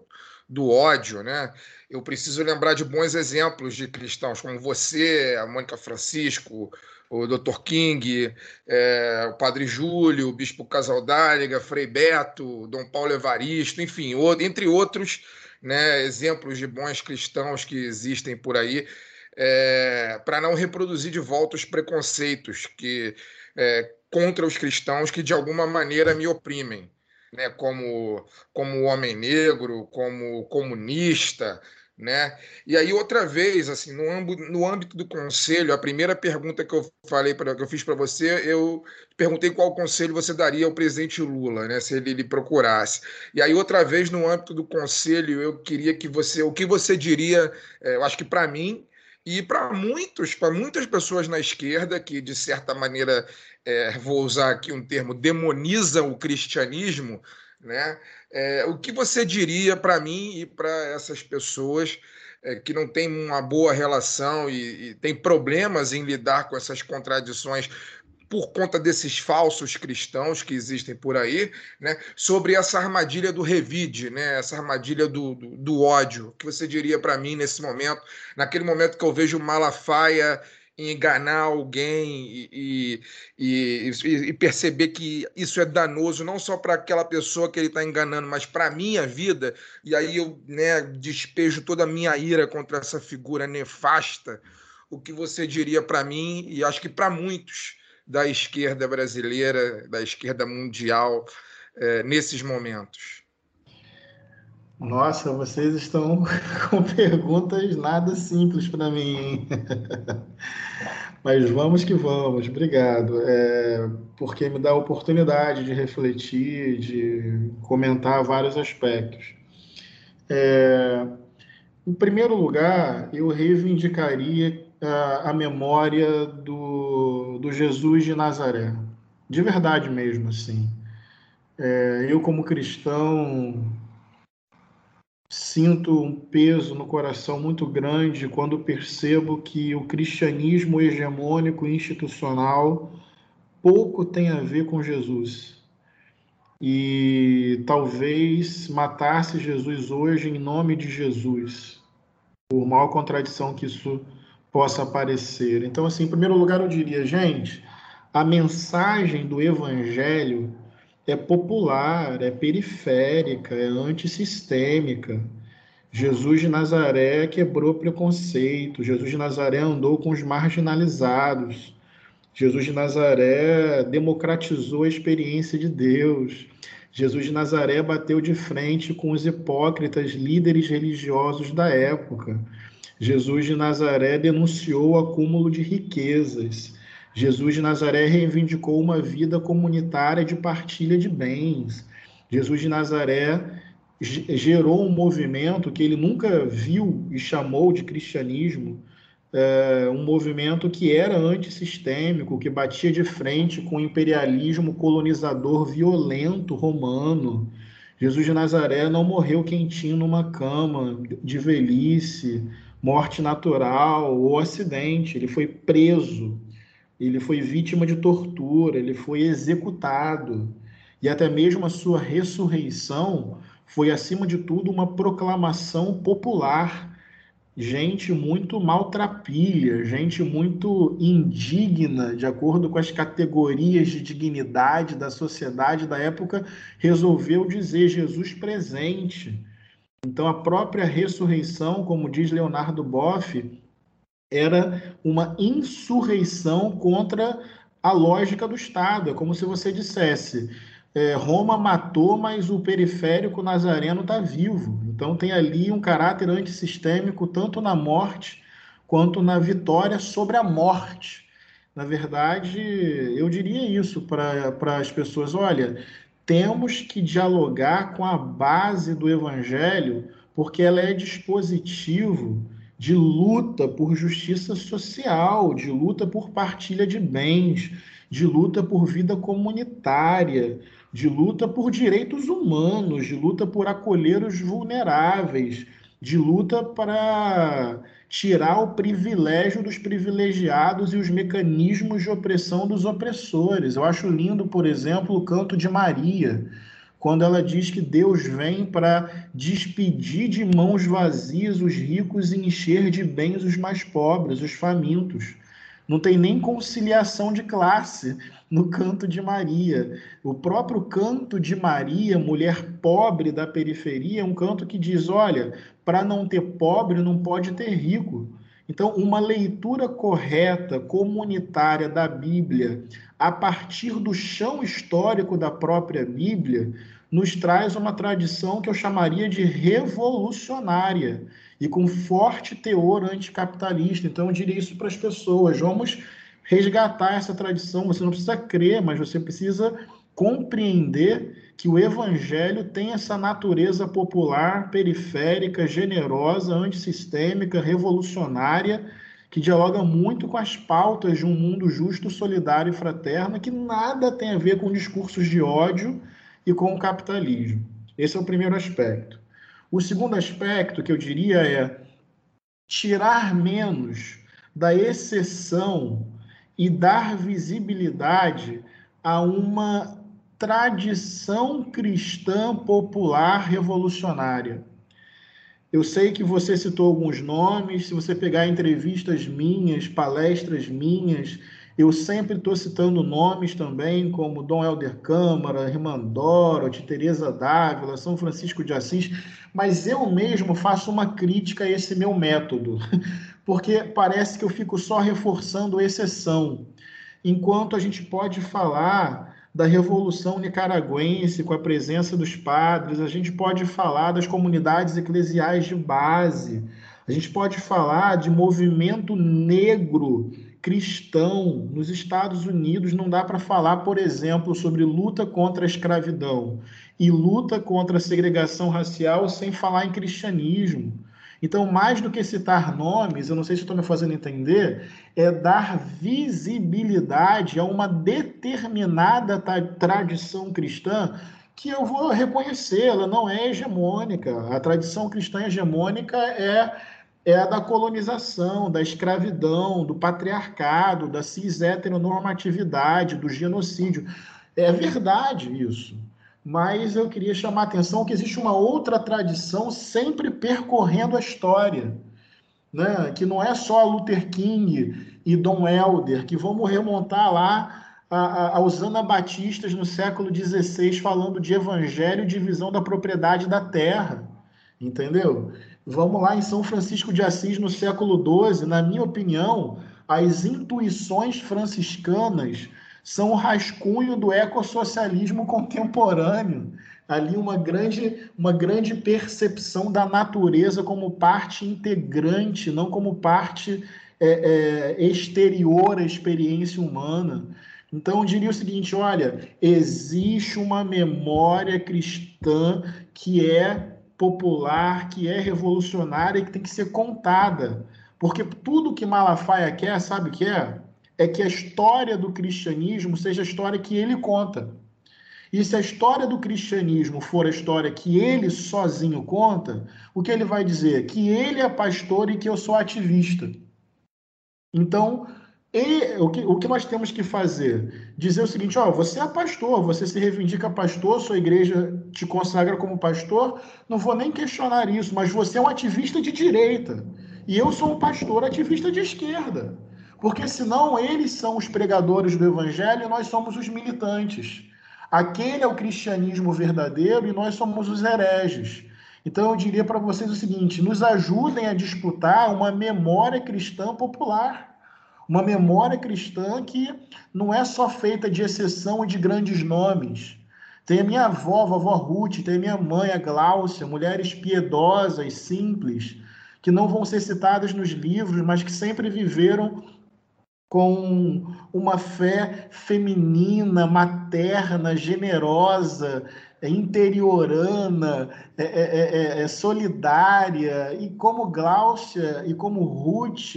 do ódio, né? Eu preciso lembrar de bons exemplos de cristãos, como você, a Mônica Francisco, o Dr. King, é, o Padre Júlio, o Bispo Casaldáliga, Frei Beto, Dom Paulo Evaristo, enfim, entre outros né, exemplos de bons cristãos que existem por aí, é, para não reproduzir de volta os preconceitos que é, contra os cristãos que de alguma maneira me oprimem, né, como como homem negro, como comunista, né? E aí outra vez, assim, no âmbito, no âmbito do conselho, a primeira pergunta que eu falei que eu fiz para você, eu perguntei qual conselho você daria ao presidente Lula, né, se ele lhe procurasse. E aí outra vez no âmbito do conselho, eu queria que você, o que você diria, é, eu acho que para mim e para muitos, para muitas pessoas na esquerda que de certa maneira, é, vou usar aqui um termo, demonizam o cristianismo, né? É, o que você diria para mim e para essas pessoas é, que não têm uma boa relação e, e têm problemas em lidar com essas contradições por conta desses falsos cristãos que existem por aí, né, sobre essa armadilha do revide, né, essa armadilha do, do, do ódio. O que você diria para mim nesse momento, naquele momento que eu vejo Malafaia enganar alguém e, e, e, e, perceber que isso é danoso não só para aquela pessoa que ele está enganando, mas para a minha vida, e aí eu né, despejo toda a minha ira contra essa figura nefasta, o que você diria para mim, e acho que para muitos da esquerda brasileira, da esquerda mundial, é, nesses momentos? Nossa, vocês estão com perguntas nada simples para mim. Mas vamos que vamos, obrigado. É, porque me dá a oportunidade de refletir, de comentar vários aspectos. É, em primeiro lugar, eu reivindicaria a, a memória do, do Jesus de Nazaré. De verdade mesmo, assim. É, eu, como cristão, sinto um peso no coração muito grande quando percebo que o cristianismo hegemônico institucional pouco tem a ver com Jesus. E talvez matasse Jesus hoje em nome de Jesus, por maior contradição que isso possa aparecer. Então, assim, em primeiro lugar, eu diria, gente, a mensagem do evangelho é popular, é periférica, é antissistêmica. Jesus de Nazaré quebrou preconceito, Jesus de Nazaré andou com os marginalizados, Jesus de Nazaré democratizou a experiência de Deus, Jesus de Nazaré bateu de frente com os hipócritas líderes religiosos da época. Jesus de Nazaré denunciou o acúmulo de riquezas. Jesus de Nazaré reivindicou uma vida comunitária de partilha de bens. Jesus de Nazaré gerou um movimento que ele nunca viu e chamou de cristianismo, é, um movimento que era antissistêmico, que batia de frente com o imperialismo colonizador violento romano. Jesus de Nazaré não morreu quentinho numa cama de velhice, morte natural ou acidente, ele foi preso ele foi vítima de tortura, ele foi executado. E até mesmo a sua ressurreição foi, acima de tudo, uma proclamação popular. Gente muito maltrapilha, gente muito indigna, de acordo com as categorias de dignidade da sociedade da época, resolveu dizer Jesus presente. Então, a própria ressurreição, como diz Leonardo Boff, era uma insurreição contra a lógica do Estado. É como se você dissesse: é, Roma matou, mas o periférico nazareno está vivo. Então tem ali um caráter antissistêmico, tanto na morte quanto na vitória sobre a morte. Na verdade, eu diria isso para as pessoas: olha, temos que dialogar com a base do evangelho, porque ela é dispositivo de luta por justiça social, de luta por partilha de bens, de luta por vida comunitária, de luta por direitos humanos, de luta por acolher os vulneráveis, de luta para tirar o privilégio dos privilegiados e os mecanismos de opressão dos opressores. Eu acho lindo, por exemplo, o canto de Maria, quando ela diz que Deus vem para despedir de mãos vazias os ricos e encher de bens os mais pobres, os famintos. Não tem nem conciliação de classe no canto de Maria. O próprio canto de Maria, mulher pobre da periferia, é um canto que diz: olha, para não ter pobre não pode ter rico. Então, uma leitura correta, comunitária da Bíblia, a partir do chão histórico da própria Bíblia, nos traz uma tradição que eu chamaria de revolucionária e com forte teor anticapitalista. Então, eu diria isso para as pessoas: vamos resgatar essa tradição. Você não precisa crer, mas você precisa compreender que o evangelho tem essa natureza popular, periférica, generosa, antissistêmica, revolucionária, que dialoga muito com as pautas de um mundo justo, solidário e fraterno, que nada tem a ver com discursos de ódio e com o capitalismo. Esse é o primeiro aspecto. O segundo aspecto que eu diria é tirar menos da exceção e dar visibilidade a uma tradição cristã popular revolucionária. Eu sei que você citou alguns nomes, se você pegar entrevistas minhas, palestras minhas, eu sempre estou citando nomes também, como Dom Helder Câmara, Rimandoro, Teresa Dávila, São Francisco de Assis, mas eu mesmo faço uma crítica a esse meu método, porque parece que eu fico só reforçando exceção, enquanto a gente pode falar da Revolução Nicaragüense, com a presença dos padres, a gente pode falar das comunidades eclesiais de base, a gente pode falar de movimento negro cristão nos Estados Unidos. Não dá para falar, por exemplo, sobre luta contra a escravidão e luta contra a segregação racial sem falar em cristianismo. Então, mais do que citar nomes, eu não sei se estou me fazendo entender, é dar visibilidade a uma determinada tradição cristã que eu vou reconhecer, ela não é hegemônica. A tradição cristã hegemônica é, é a da colonização, da escravidão, do patriarcado, da cis heteronormatividade, do genocídio. É verdade isso mas eu queria chamar a atenção que existe uma outra tradição sempre percorrendo a história, né? que não é só Luther King e Dom Helder, que vamos remontar lá aos anabatistas no século XVI falando de evangelho e divisão da propriedade da terra, entendeu? Vamos lá em São Francisco de Assis no século XII, na minha opinião, as intuições franciscanas são o rascunho do ecossocialismo contemporâneo. Ali uma grande, uma grande percepção da natureza como parte integrante, não como parte é, é, exterior à experiência humana. Então, eu diria o seguinte: olha, existe uma memória cristã que é popular, que é revolucionária e que tem que ser contada. Porque tudo que Malafaia quer, sabe o que é? é que a história do cristianismo seja a história que ele conta. E se a história do cristianismo for a história que ele sozinho conta, o que ele vai dizer? Que ele é pastor e que eu sou ativista. Então, e, o, que, o que nós temos que fazer? Dizer o seguinte: ó, você é pastor, você se reivindica pastor, sua igreja te consagra como pastor, não vou nem questionar isso, mas você é um ativista de direita. E eu sou um pastor ativista de esquerda. Porque senão eles são os pregadores do evangelho e nós somos os militantes. Aquele é o cristianismo verdadeiro e nós somos os hereges. Então eu diria para vocês o seguinte: nos ajudem a disputar uma memória cristã popular. Uma memória cristã que não é só feita de exceção e de grandes nomes. Tem a minha avó, a vovó Ruth, tem a minha mãe, a Gláucia, mulheres piedosas, simples, que não vão ser citadas nos livros, mas que sempre viveram com uma fé feminina, materna, generosa, interiorana, é, é, é, solidária, e como Gláucia e como Ruth,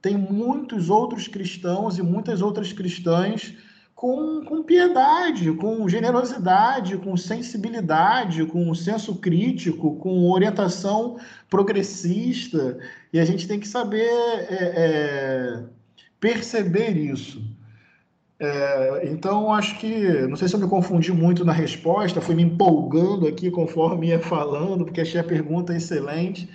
tem muitos outros cristãos e muitas outras cristãs com, com piedade, com generosidade, com sensibilidade, com senso crítico, com orientação progressista. E a gente tem que saber é, é, perceber isso. É, então, acho que, não sei se eu me confundi muito na resposta, fui me empolgando aqui conforme ia falando, porque achei a pergunta excelente,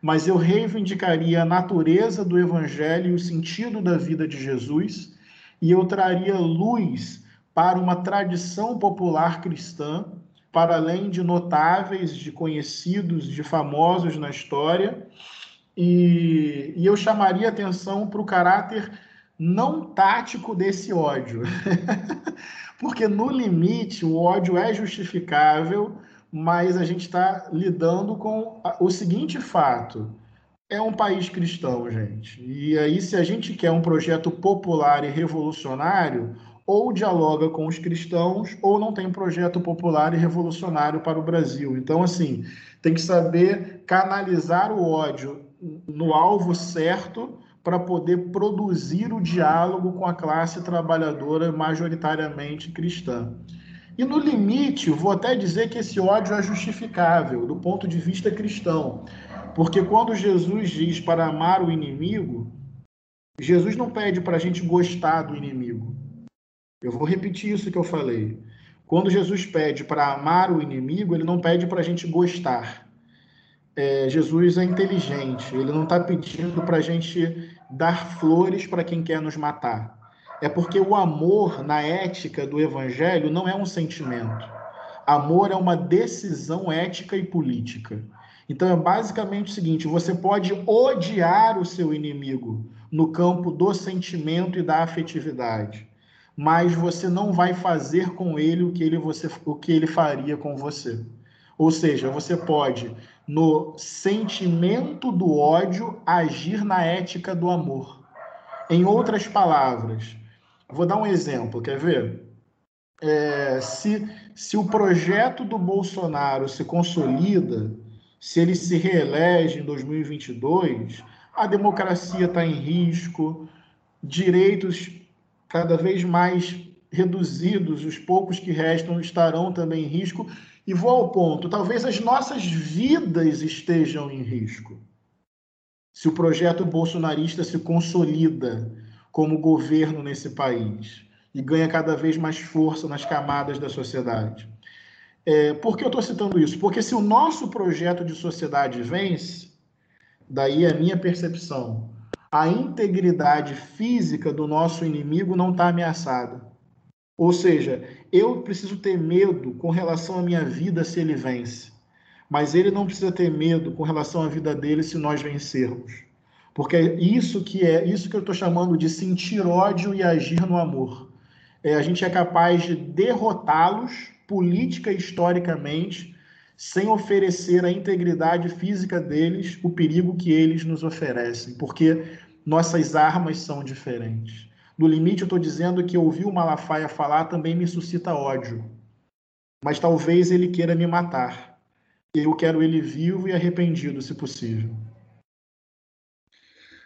mas eu reivindicaria a natureza do evangelho e o sentido da vida de Jesus e eu traria luz para uma tradição popular cristã, para além de notáveis, de conhecidos, de famosos na história, e, e eu chamaria atenção para o caráter não tático desse ódio. Porque no limite o ódio é justificável, mas a gente está lidando com o seguinte fato: é um país cristão, gente. E aí, se a gente quer um projeto popular e revolucionário, ou dialoga com os cristãos, ou não tem projeto popular e revolucionário para o Brasil. Então, assim, tem que saber canalizar o ódio no alvo certo para poder produzir o diálogo com a classe trabalhadora majoritariamente cristã. E no limite, vou até dizer que esse ódio é justificável do ponto de vista cristão. Porque quando Jesus diz para amar o inimigo, Jesus não pede para a gente gostar do inimigo. Eu vou repetir isso que eu falei. Quando Jesus pede para amar o inimigo, ele não pede para a gente gostar. É, Jesus é inteligente, ele não está pedindo para a gente dar flores para quem quer nos matar. É porque o amor, na ética do evangelho, não é um sentimento. Amor é uma decisão ética e política. Então é basicamente o seguinte: você pode odiar o seu inimigo no campo do sentimento e da afetividade, mas você não vai fazer com ele o que ele, você, o que ele faria com você. Ou seja, você pode, no sentimento do ódio, agir na ética do amor. Em outras palavras, vou dar um exemplo, quer ver? É, se, se o projeto do Bolsonaro se consolida, se ele se reelege em 2022, a democracia está em risco, direitos cada vez mais reduzidos, os poucos que restam estarão também em risco. E vou ao ponto: talvez as nossas vidas estejam em risco. Se o projeto bolsonarista se consolida como governo nesse país e ganha cada vez mais força nas camadas da sociedade. É, por que eu estou citando isso? Porque se o nosso projeto de sociedade vence, daí a minha percepção, a integridade física do nosso inimigo não está ameaçada. Ou seja, eu preciso ter medo com relação à minha vida se ele vence, mas ele não precisa ter medo com relação à vida dele se nós vencermos. Porque é isso que é isso que eu estou chamando de sentir ódio e agir no amor. É, a gente é capaz de derrotá-los política historicamente, sem oferecer a integridade física deles, o perigo que eles nos oferecem, porque nossas armas são diferentes. No limite, eu estou dizendo que ouvir o Malafaia falar também me suscita ódio. Mas talvez ele queira me matar. Eu quero ele vivo e arrependido, se possível.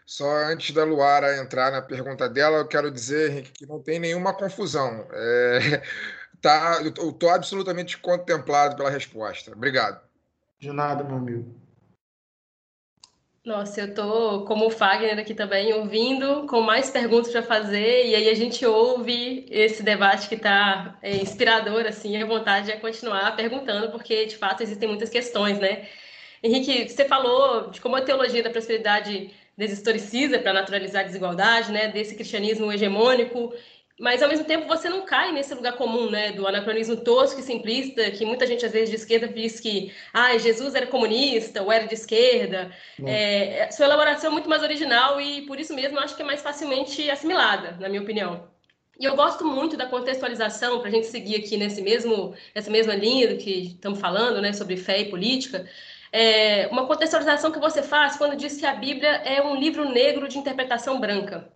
Só antes da Luara entrar na pergunta dela, eu quero dizer, Henrique, que não tem nenhuma confusão. É tá, eu estou absolutamente contemplado pela resposta. Obrigado. De nada, meu amigo. Nossa, eu tô como o Fagner aqui também, ouvindo, com mais perguntas para fazer, e aí a gente ouve esse debate que está é, inspirador, assim, a vontade é continuar perguntando, porque de fato existem muitas questões, né? Henrique, você falou de como a teologia da prosperidade deshistoriciza para naturalizar a desigualdade, né? Desse cristianismo hegemônico mas ao mesmo tempo você não cai nesse lugar comum, né, do anacronismo tosco e simplista, que muita gente às vezes de esquerda diz que ah, Jesus era comunista ou era de esquerda. É, é sua elaboração é muito mais original e por isso mesmo acho que é mais facilmente assimilada, na minha opinião. E eu gosto muito da contextualização, para a gente seguir aqui nesse mesmo, nessa mesma linha do que estamos falando, né, sobre fé e política. É, uma contextualização que você faz quando diz que a Bíblia é um livro negro de interpretação branca.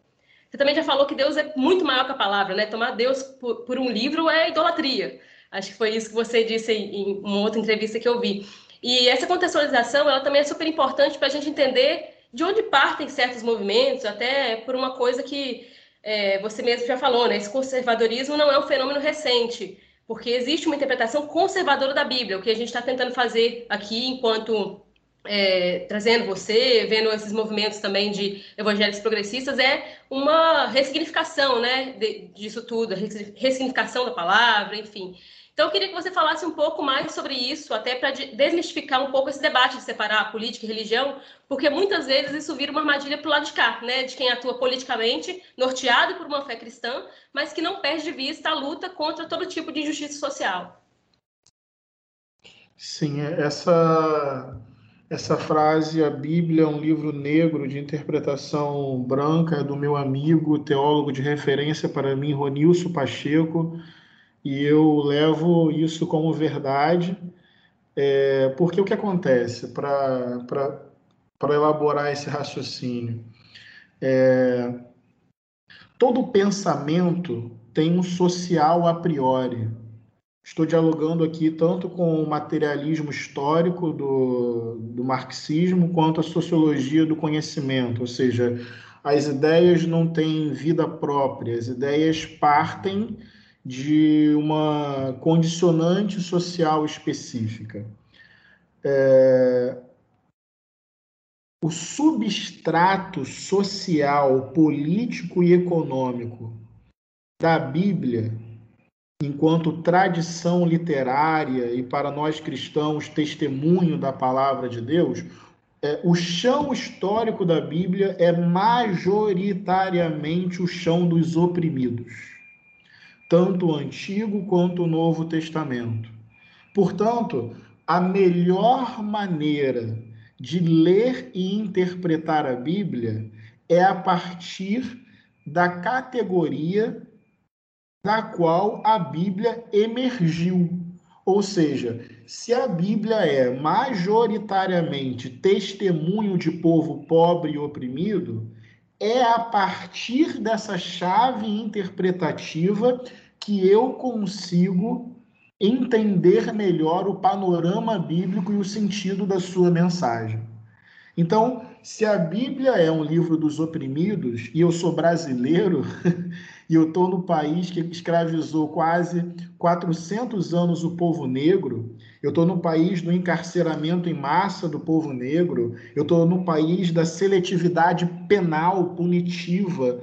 Você também já falou que Deus é muito maior que a palavra, né? Tomar Deus por, por um livro é idolatria. Acho que foi isso que você disse em uma outra entrevista que eu vi. E essa contextualização, ela também é super importante para a gente entender de onde partem certos movimentos, até por uma coisa que é, você mesmo já falou, né? Esse conservadorismo não é um fenômeno recente, porque existe uma interpretação conservadora da Bíblia. O que a gente está tentando fazer aqui, enquanto é, trazendo você, vendo esses movimentos também de evangélicos progressistas, é uma ressignificação, né, de, disso tudo, a ressignificação da palavra, enfim. Então, eu queria que você falasse um pouco mais sobre isso, até para desmistificar um pouco esse debate de separar política e religião, porque muitas vezes isso vira uma armadilha para o lado de cá, né? De quem atua politicamente, norteado por uma fé cristã, mas que não perde de vista a luta contra todo tipo de injustiça social. Sim, essa essa frase, a Bíblia é um livro negro de interpretação branca, é do meu amigo, teólogo de referência para mim, Ronilson Pacheco, e eu levo isso como verdade, é, porque o que acontece para elaborar esse raciocínio? É, todo pensamento tem um social a priori. Estou dialogando aqui tanto com o materialismo histórico do, do marxismo quanto a sociologia do conhecimento, ou seja, as ideias não têm vida própria, as ideias partem de uma condicionante social específica. É... O substrato social, político e econômico da Bíblia, enquanto tradição literária e para nós cristãos testemunho da palavra de Deus, é, o chão histórico da Bíblia é majoritariamente o chão dos oprimidos tanto o Antigo quanto o Novo Testamento. Portanto, a melhor maneira de ler e interpretar a Bíblia é a partir da categoria da qual a Bíblia emergiu. Ou seja, se a Bíblia é majoritariamente testemunho de povo pobre e oprimido, é a partir dessa chave interpretativa que eu consigo entender melhor o panorama bíblico e o sentido da sua mensagem. Então, se a Bíblia é um livro dos oprimidos, e eu sou brasileiro, e eu estou no país que escravizou quase 400 anos o povo negro, eu estou no país do encarceramento em massa do povo negro, eu estou no país da seletividade penal punitiva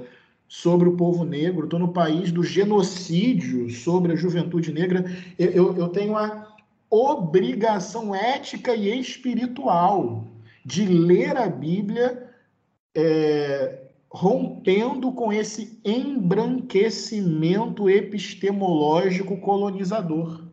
sobre o povo negro, estou no país do genocídio sobre a juventude negra, eu, eu, eu tenho a obrigação ética e espiritual de ler a Bíblia é, rompendo com esse embranquecimento epistemológico colonizador.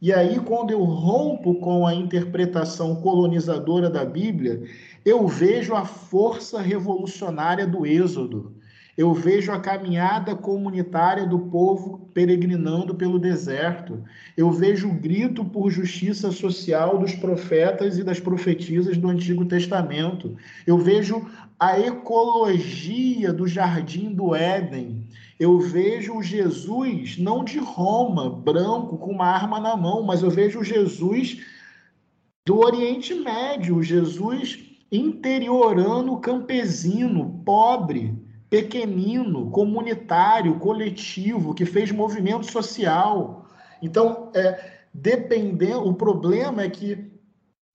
E aí, quando eu rompo com a interpretação colonizadora da Bíblia, eu vejo a força revolucionária do Êxodo. Eu vejo a caminhada comunitária do povo peregrinando pelo deserto. Eu vejo o grito por justiça social dos profetas e das profetisas do Antigo Testamento. Eu vejo a ecologia do jardim do Éden. Eu vejo o Jesus não de Roma, branco, com uma arma na mão, mas eu vejo o Jesus do Oriente Médio, o Jesus interiorano, campesino, pobre pequenino, comunitário, coletivo, que fez movimento social. Então, é, dependendo, o problema é que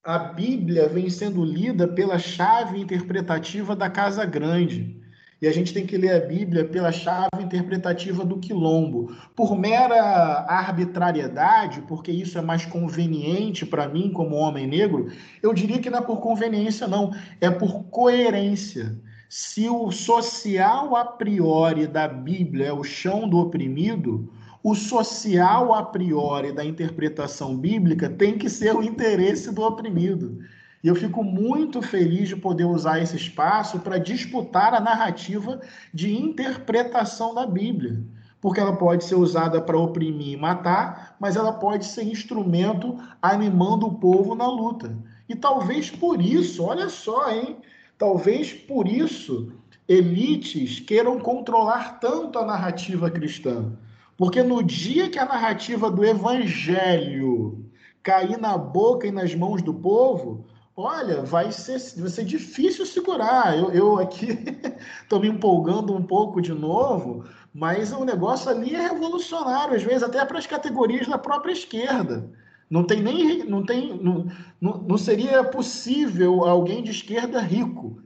a Bíblia vem sendo lida pela chave interpretativa da Casa Grande. E a gente tem que ler a Bíblia pela chave interpretativa do quilombo. Por mera arbitrariedade, porque isso é mais conveniente para mim como homem negro, eu diria que não é por conveniência, não, é por coerência. Se o social a priori da Bíblia é o chão do oprimido, o social a priori da interpretação bíblica tem que ser o interesse do oprimido. E eu fico muito feliz de poder usar esse espaço para disputar a narrativa de interpretação da Bíblia. Porque ela pode ser usada para oprimir e matar, mas ela pode ser instrumento animando o povo na luta. E talvez por isso, olha só, hein? Talvez por isso elites queiram controlar tanto a narrativa cristã. Porque no dia que a narrativa do evangelho cair na boca e nas mãos do povo, olha, vai ser, vai ser difícil segurar. Eu, eu aqui estou me empolgando um pouco de novo, mas o negócio ali é revolucionário, às vezes até para as categorias da própria esquerda. Não tem nem não tem não, não, não seria possível alguém de esquerda rico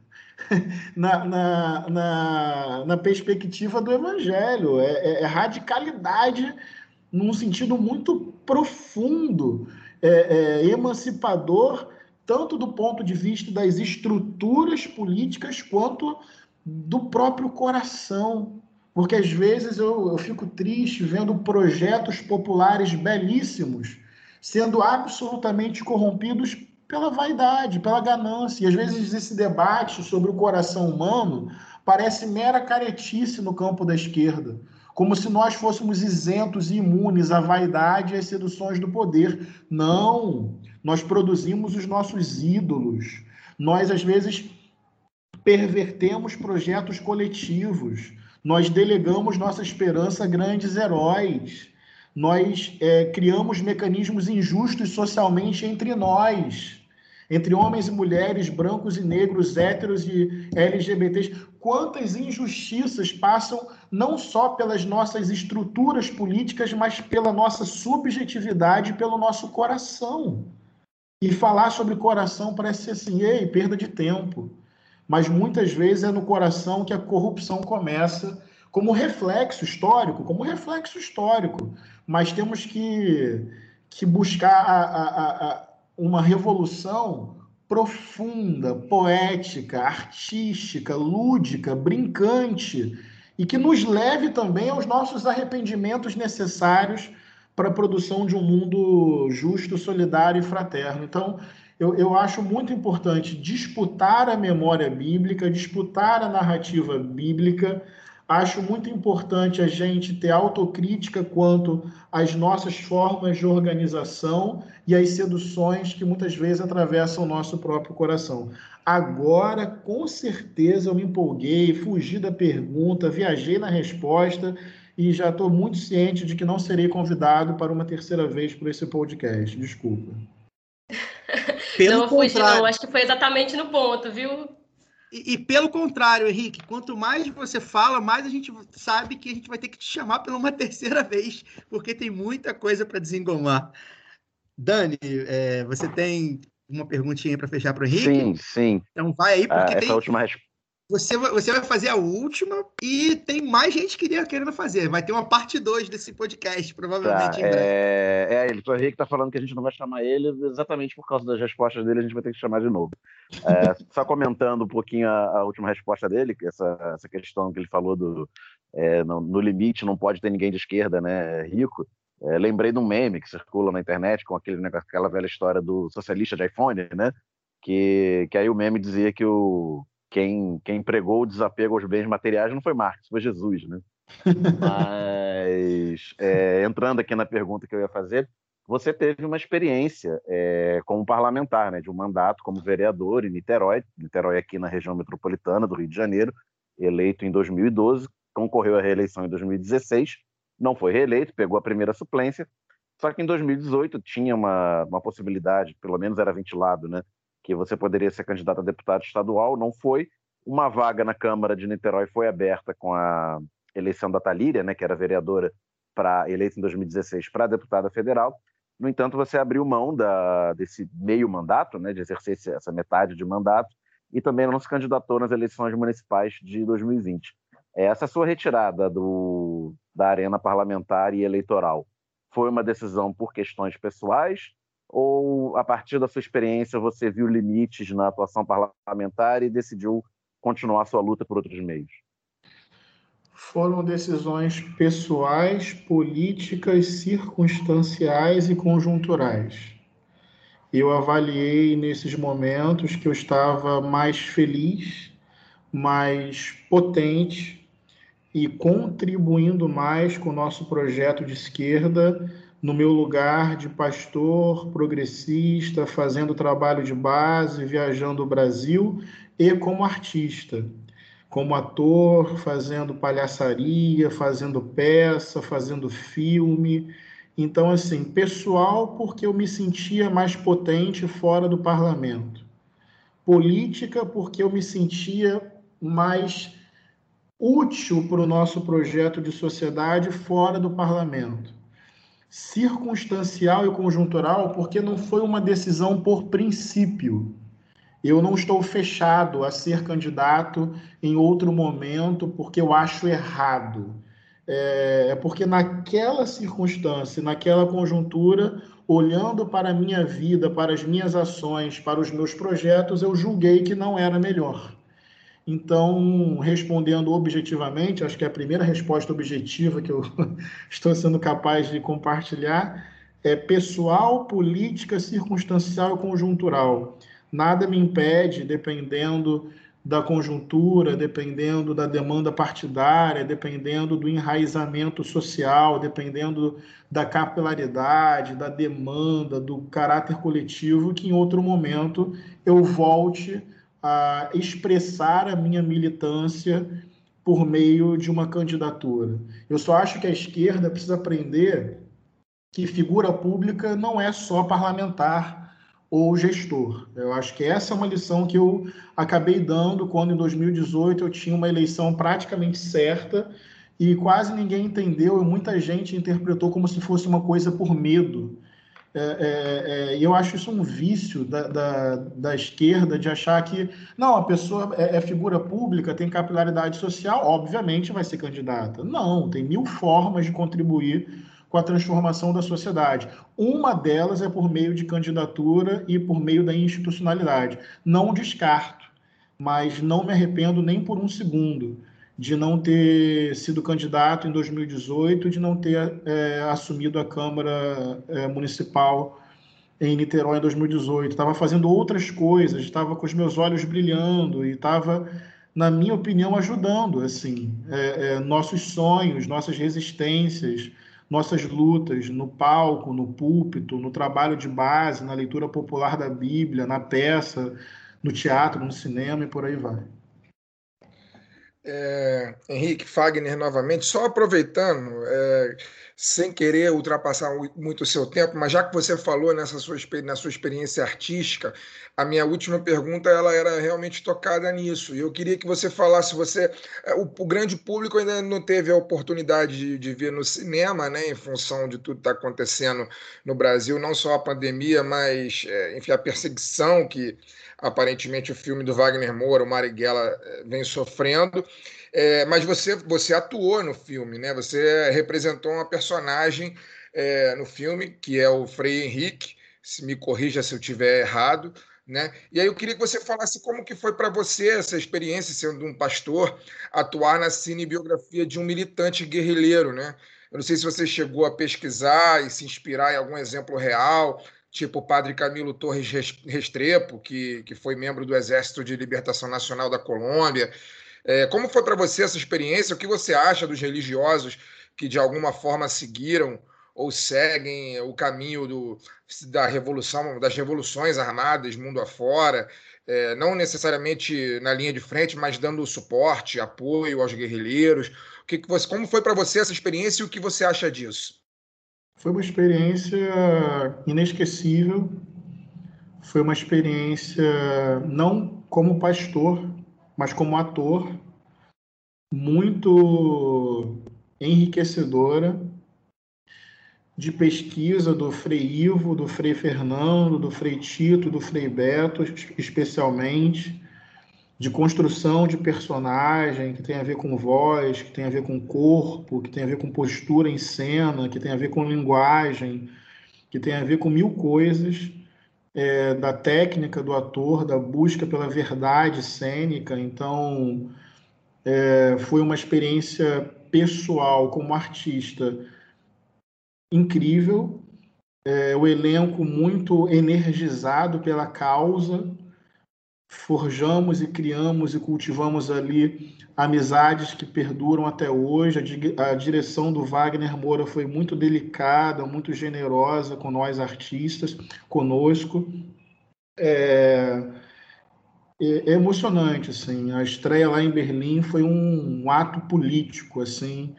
na, na, na, na perspectiva do evangelho. É, é, é, radicalidade num sentido muito profundo, é, é emancipador tanto do ponto de vista das estruturas políticas quanto do próprio coração. Porque às vezes eu, eu fico triste vendo projetos populares belíssimos sendo absolutamente corrompidos pela vaidade, pela ganância. E às vezes esse debate sobre o coração humano parece mera caretice no campo da esquerda, como se nós fôssemos isentos e imunes à vaidade e às seduções do poder. Não! Nós produzimos os nossos ídolos. Nós, às vezes, pervertemos projetos coletivos. Nós delegamos nossa esperança a grandes heróis. Nós é, criamos mecanismos injustos socialmente entre nós, entre homens e mulheres, brancos e negros, héteros e LGBTs. Quantas injustiças passam não só pelas nossas estruturas políticas, mas pela nossa subjetividade, pelo nosso coração. E falar sobre coração parece assim, ei, perda de tempo. Mas muitas vezes é no coração que a corrupção começa, como reflexo histórico, como reflexo histórico. Mas temos que, que buscar a, a, a, uma revolução profunda, poética, artística, lúdica, brincante, e que nos leve também aos nossos arrependimentos necessários para a produção de um mundo justo, solidário e fraterno. Então, eu, eu acho muito importante disputar a memória bíblica, disputar a narrativa bíblica. Acho muito importante a gente ter autocrítica quanto às nossas formas de organização e às seduções que muitas vezes atravessam o nosso próprio coração. Agora, com certeza, eu me empolguei, fugi da pergunta, viajei na resposta e já estou muito ciente de que não serei convidado para uma terceira vez por esse podcast. Desculpa. Pelo não, fugi, não. Acho que foi exatamente no ponto, viu? E, e, pelo contrário, Henrique, quanto mais você fala, mais a gente sabe que a gente vai ter que te chamar pela uma terceira vez, porque tem muita coisa para desengomar. Dani, é, você tem uma perguntinha para fechar para o Henrique? Sim, sim. Então vai aí, porque ah, essa tem... última resposta você vai, você vai fazer a última e tem mais gente que querendo fazer. Vai ter uma parte 2 desse podcast, provavelmente tá, em breve. É, é ele, o Henrique tá falando que a gente não vai chamar ele exatamente por causa das respostas dele, a gente vai ter que chamar de novo. É, só comentando um pouquinho a, a, última resposta dele, essa, essa questão que ele falou do é, no, no, limite não pode ter ninguém de esquerda, né, rico. É, lembrei de um meme que circula na internet com aquele, né, aquela velha história do socialista de iPhone, né? Que, que aí o meme dizia que o, quem, quem pregou o desapego aos bens materiais não foi Marx, foi Jesus, né? Mas, é, entrando aqui na pergunta que eu ia fazer, você teve uma experiência é, como parlamentar, né, de um mandato como vereador em Niterói, Niterói aqui na região metropolitana do Rio de Janeiro, eleito em 2012, concorreu à reeleição em 2016, não foi reeleito, pegou a primeira suplência, só que em 2018 tinha uma, uma possibilidade, pelo menos era ventilado, né, que você poderia ser candidato a deputado estadual, não foi. Uma vaga na Câmara de Niterói foi aberta com a eleição da Talíria, né, que era vereadora para eleita em 2016 para deputada federal. No entanto, você abriu mão da, desse meio mandato, né, de exercer essa metade de mandato, e também não se candidatou nas eleições municipais de 2020. Essa sua retirada do, da arena parlamentar e eleitoral foi uma decisão por questões pessoais ou a partir da sua experiência você viu limites na atuação parlamentar e decidiu continuar sua luta por outros meios? Foram decisões pessoais, políticas, circunstanciais e conjunturais. Eu avaliei nesses momentos que eu estava mais feliz, mais potente e contribuindo mais com o nosso projeto de esquerda no meu lugar de pastor progressista, fazendo trabalho de base, viajando o Brasil e como artista, como ator, fazendo palhaçaria, fazendo peça, fazendo filme. Então, assim, pessoal, porque eu me sentia mais potente fora do parlamento. política porque eu me sentia mais útil para o nosso projeto de sociedade fora do parlamento. Circunstancial e conjuntural porque não foi uma decisão por princípio. Eu não estou fechado a ser candidato em outro momento porque eu acho errado. É, é porque naquela circunstância, naquela conjuntura, olhando para a minha vida, para as minhas ações, para os meus projetos, eu julguei que não era melhor. Então, respondendo objetivamente, acho que é a primeira resposta objetiva que eu estou sendo capaz de compartilhar é pessoal, política, circunstancial e conjuntural. Nada me impede, dependendo da conjuntura, dependendo da demanda partidária, dependendo do enraizamento social, dependendo da capilaridade, da demanda, do caráter coletivo, que em outro momento eu volte a expressar a minha militância por meio de uma candidatura. Eu só acho que a esquerda precisa aprender que figura pública não é só parlamentar ou gestor. Eu acho que essa é uma lição que eu acabei dando quando, em 2018, eu tinha uma eleição praticamente certa e quase ninguém entendeu e muita gente interpretou como se fosse uma coisa por medo. É, é, é, eu acho isso um vício da, da, da, esquerda de achar que, não, a pessoa é, é figura pública, tem capilaridade social, obviamente vai ser candidata. Não, tem mil formas de contribuir com a transformação da sociedade. Uma delas é por meio de candidatura e por meio da institucionalidade. Não descarto, mas não me arrependo nem por um segundo de não ter sido candidato em 2018, de não ter é, assumido a Câmara é, Municipal em Niterói em 2018. Estava fazendo outras coisas, estava com os meus olhos brilhando e estava, na minha opinião, ajudando assim é, é nossos sonhos, nossas resistências, nossas lutas no palco, no púlpito, no trabalho de base, na leitura popular da Bíblia, na peça, no teatro, no cinema e por aí vai. É, Henrique Fagner novamente, só aproveitando, é, sem querer ultrapassar muito o seu tempo, mas já que você falou nessa sua, na sua experiência artística, a minha última pergunta ela era realmente tocada nisso. E eu queria que você falasse, você, é, o, o grande público ainda não teve a oportunidade de, de ver no cinema, né, em função de tudo que está acontecendo no Brasil, não só a pandemia, mas é, enfim, a perseguição que aparentemente o filme do Wagner Moura, o Marighella, é, vem sofrendo. É, mas você, você atuou no filme, né? Você representou uma personagem é, no filme, que é o Frei Henrique, se me corrija se eu estiver errado, né? E aí eu queria que você falasse como que foi para você essa experiência, sendo um pastor, atuar na cinebiografia de um militante guerrilheiro, né? Eu não sei se você chegou a pesquisar e se inspirar em algum exemplo real, tipo o padre Camilo Torres Restrepo, que, que foi membro do Exército de Libertação Nacional da Colômbia, é, como foi para você essa experiência? O que você acha dos religiosos que de alguma forma seguiram ou seguem o caminho do, da revolução, das revoluções armadas mundo afora, é, não necessariamente na linha de frente, mas dando suporte, apoio aos guerrilheiros. O que, que você, como foi para você essa experiência e o que você acha disso? Foi uma experiência inesquecível. Foi uma experiência não como pastor, mas como ator, muito enriquecedora de pesquisa do Frei Ivo, do Frei Fernando, do Frei Tito, do Frei Beto, especialmente, de construção de personagem que tem a ver com voz, que tem a ver com corpo, que tem a ver com postura em cena, que tem a ver com linguagem, que tem a ver com mil coisas é, da técnica do ator, da busca pela verdade cênica. Então, é, foi uma experiência pessoal como artista incrível. É, o elenco muito energizado pela causa. Forjamos e criamos e cultivamos ali amizades que perduram até hoje. A, direção do Wagner Moura foi muito delicada, muito generosa com nós artistas, conosco. É, é, é emocionante, assim. A estreia lá em Berlim foi um, um ato político, assim,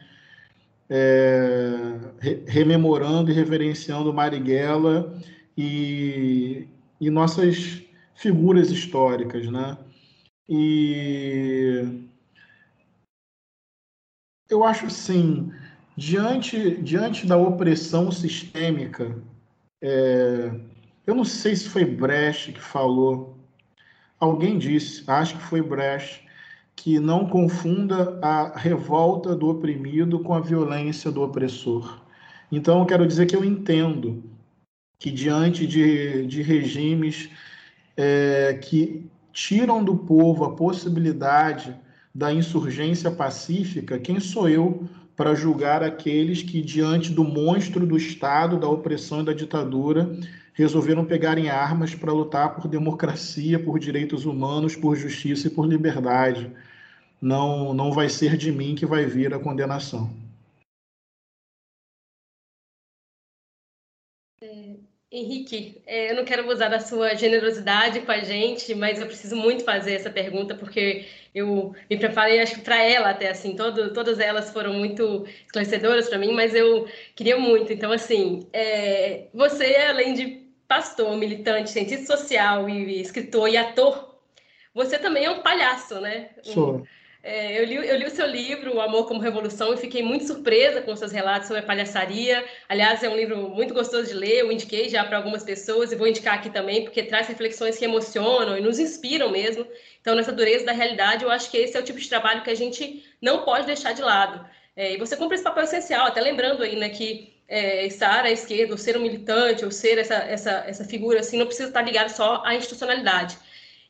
é, re, rememorando e reverenciando Marighella e, e nossas figuras históricas, né? E eu acho assim, diante, diante da opressão sistêmica, é, eu não sei se foi Brecht que falou, alguém disse, acho que foi Brecht, que não confunda a revolta do oprimido com a violência do opressor. Então, eu quero dizer que eu entendo que, diante de, de regimes é, que tiram do povo a possibilidade da insurgência pacífica, quem sou eu para julgar aqueles que, diante do monstro do Estado, da opressão e da ditadura, resolveram pegar em armas para lutar por democracia, por direitos humanos, por justiça e por liberdade? não, não vai ser de mim que vai vir a condenação. Henrique, é, eu não quero usar da sua generosidade com a gente, mas eu preciso muito fazer essa pergunta porque eu me preparei, acho que para ela até assim, todo, todas elas foram muito esclarecedoras para mim, mas eu queria muito. Então, assim, é, você além de pastor, militante, cientista social e escritor e ator, você também é um palhaço, né? Sou. Um, é, eu, li, eu li o seu livro, O Amor como Revolução, e fiquei muito surpresa com os seus relatos sobre a palhaçaria. Aliás, é um livro muito gostoso de ler, eu indiquei já para algumas pessoas e vou indicar aqui também, porque traz reflexões que emocionam e nos inspiram mesmo. Então, nessa dureza da realidade, eu acho que esse é o tipo de trabalho que a gente não pode deixar de lado. É, e você cumpre esse papel essencial, até lembrando aí, né, que é, estar à esquerda, ou ser um militante, ou ser essa, essa, essa figura assim, não precisa estar ligado só à institucionalidade.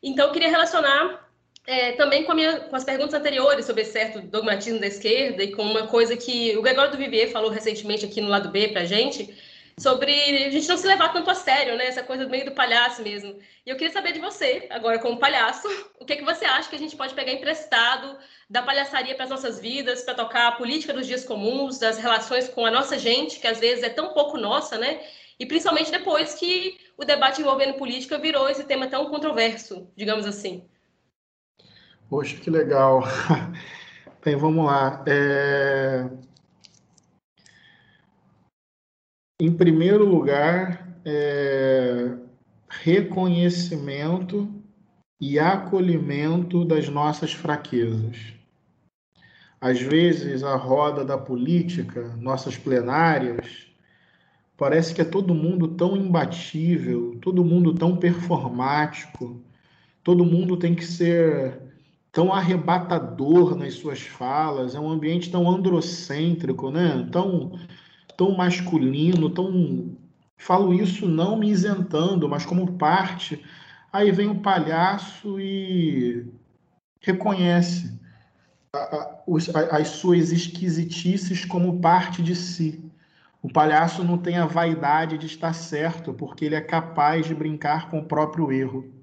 Então, eu queria relacionar é, também com, minha, com, as perguntas anteriores sobre certo dogmatismo da esquerda e com uma coisa que o Gregório do Vivier falou recentemente aqui no lado B para a gente, sobre a gente não se levar tanto a sério, né? Essa coisa meio do palhaço mesmo. E eu queria saber de você, agora como palhaço, o que, que você acha que a gente pode pegar emprestado da palhaçaria para as nossas vidas, para tocar a política dos dias comuns, das relações com a nossa gente, que às vezes é tão pouco nossa, né? E principalmente depois que o debate envolvendo política virou esse tema tão controverso, digamos assim. Poxa, que legal. Bem, vamos lá. É... Em primeiro lugar, é... reconhecimento e acolhimento das nossas fraquezas. Às vezes, a roda da política, nossas plenárias, parece que é todo mundo tão imbatível, todo mundo tão performático, todo mundo tem que ser tão arrebatador nas suas falas, é um ambiente tão androcêntrico, né? Tão, tão masculino, tão falo isso não me isentando, mas como parte. Aí vem o palhaço e reconhece as suas esquisitices como parte de si. O palhaço não tem a vaidade de estar certo, porque ele é capaz de brincar com o próprio erro.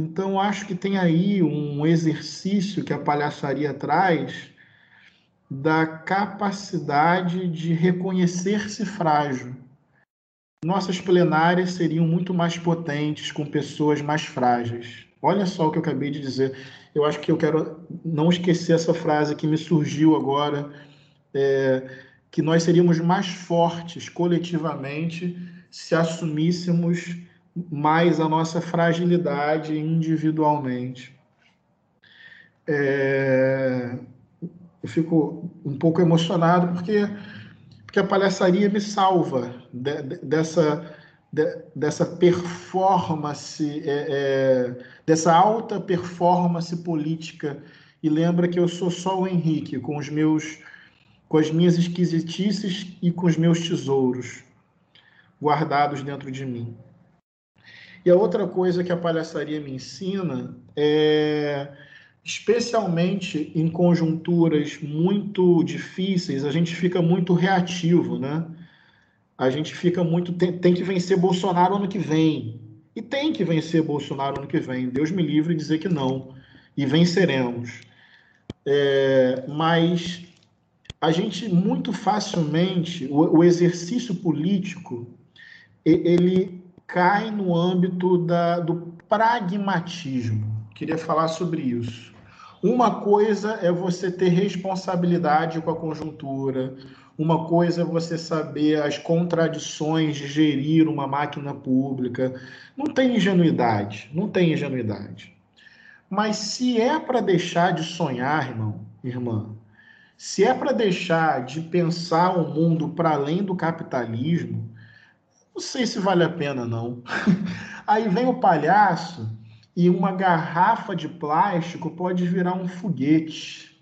Então, acho que tem aí um exercício que a palhaçaria traz da capacidade de reconhecer-se frágil. Nossas plenárias seriam muito mais potentes com pessoas mais frágeis. Olha só o que eu acabei de dizer. Eu acho que eu quero não esquecer essa frase que me surgiu agora, é, que nós seríamos mais fortes coletivamente se assumíssemos mais a nossa fragilidade individualmente. É, eu fico um pouco emocionado porque, porque a palhaçaria me salva de, de, dessa, de, dessa performance, é, é, dessa alta performance política. E lembra que eu sou só o Henrique, com os meus com as minhas esquisitices e com os meus tesouros guardados dentro de mim. E a outra coisa que a palhaçaria me ensina é, especialmente em conjunturas muito difíceis, a gente fica muito reativo, né? A gente fica muito. Tem, tem que vencer Bolsonaro ano que vem. E tem que vencer Bolsonaro ano que vem. Deus me livre de dizer que não. E venceremos. É, mas a gente muito facilmente, o, o exercício político, ele cai no âmbito da, do pragmatismo. Queria falar sobre isso. Uma coisa é você ter responsabilidade com a conjuntura, uma coisa é você saber as contradições de gerir uma máquina pública. Não tem ingenuidade, não tem ingenuidade. Mas se é para deixar de sonhar, irmão, irmã, se é para deixar de pensar o mundo para além do capitalismo, não sei se vale a pena, não. Aí vem o palhaço e uma garrafa de plástico pode virar um foguete.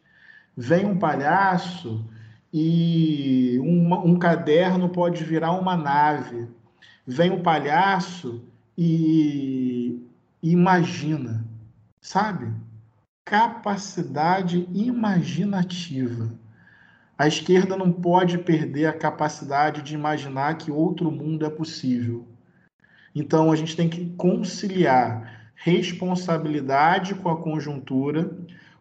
Vem um palhaço e uma, um caderno pode virar uma nave. Vem um palhaço e imagina, sabe? Capacidade imaginativa. A esquerda não pode perder a capacidade de imaginar que outro mundo é possível. Então a gente tem que conciliar responsabilidade com a conjuntura,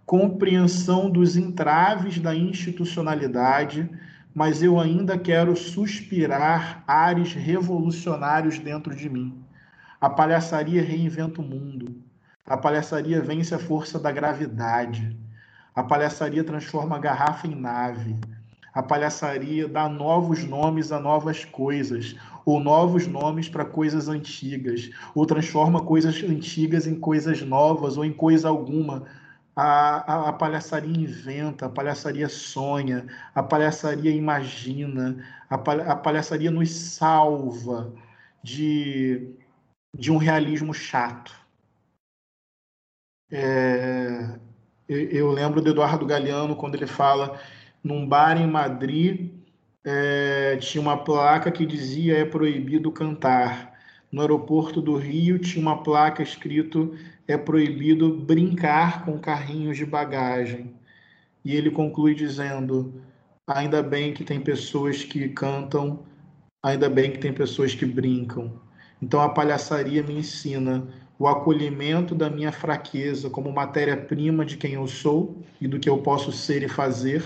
compreensão dos entraves da institucionalidade, mas eu ainda quero suspirar ares revolucionários dentro de mim. A palhaçaria reinventa o mundo. A palhaçaria vence a força da gravidade. A palhaçaria transforma a garrafa em nave. A palhaçaria dá novos nomes a novas coisas ou novos nomes para coisas antigas, ou transforma coisas antigas em coisas novas, ou em coisa alguma. A, a, a, palhaçaria inventa, a palhaçaria sonha, a palhaçaria imagina, a, a palhaçaria nos salva de, de um realismo chato. É, eu, lembro do Eduardo Galeano quando ele fala num bar em Madrid é, tinha uma placa que dizia é proibido cantar. No aeroporto do Rio tinha uma placa escrito é proibido brincar com carrinhos de bagagem. E ele conclui dizendo: ainda bem que tem pessoas que cantam, ainda bem que tem pessoas que brincam. Então a palhaçaria me ensina o acolhimento da minha fraqueza como matéria-prima de quem eu sou e do que eu posso ser e fazer.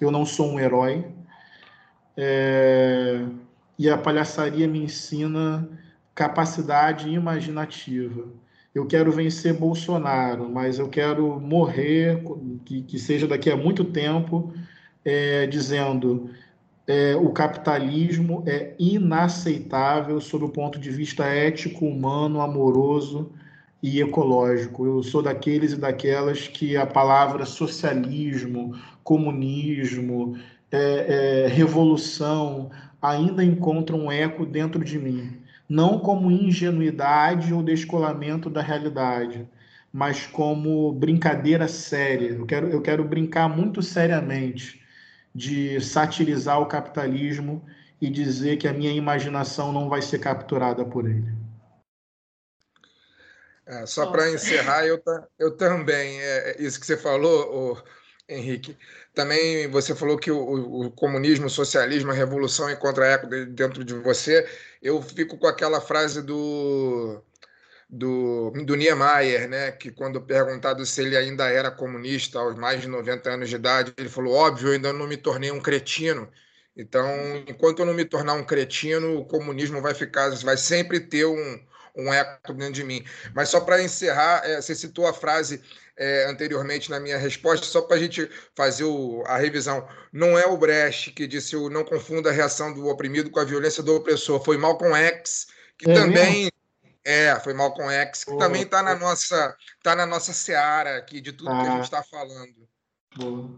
Eu não sou um herói, é, e a palhaçaria me ensina capacidade imaginativa. Eu quero vencer Bolsonaro, mas eu quero morrer, que, que seja daqui a muito tempo, é, dizendo é, o capitalismo é inaceitável sob o ponto de vista ético, humano, amoroso e ecológico. Eu sou daqueles e daquelas que a palavra socialismo, comunismo, é, é, revolução ainda encontra um eco dentro de mim. Não como ingenuidade ou descolamento da realidade, mas como brincadeira séria. Eu quero, eu quero brincar muito seriamente de satirizar o capitalismo e dizer que a minha imaginação não vai ser capturada por ele. É, só para encerrar, eu, eu também, é, é, isso que você falou, Henrique, também você falou que o, o, comunismo, o socialismo, a revolução encontra eco dentro de você. Eu fico com aquela frase do, do, do Niemeyer, né? que quando perguntado se ele ainda era comunista aos mais de 90 anos de idade, ele falou: óbvio, eu ainda não me tornei um cretino. Então, enquanto eu não me tornar um cretino, o comunismo vai ficar, vai sempre ter um, um eco dentro de mim. Mas só para encerrar, é, você citou a frase é, anteriormente na minha resposta, só para a gente fazer o, a revisão. Não é o Brecht que disse o não confunda a reação do oprimido com a violência do opressor, foi Malcolm X, que é também. É, foi Malcolm X, que oh, também está na nossa tá na nossa seara aqui de tudo ah, que a gente está falando. Boa.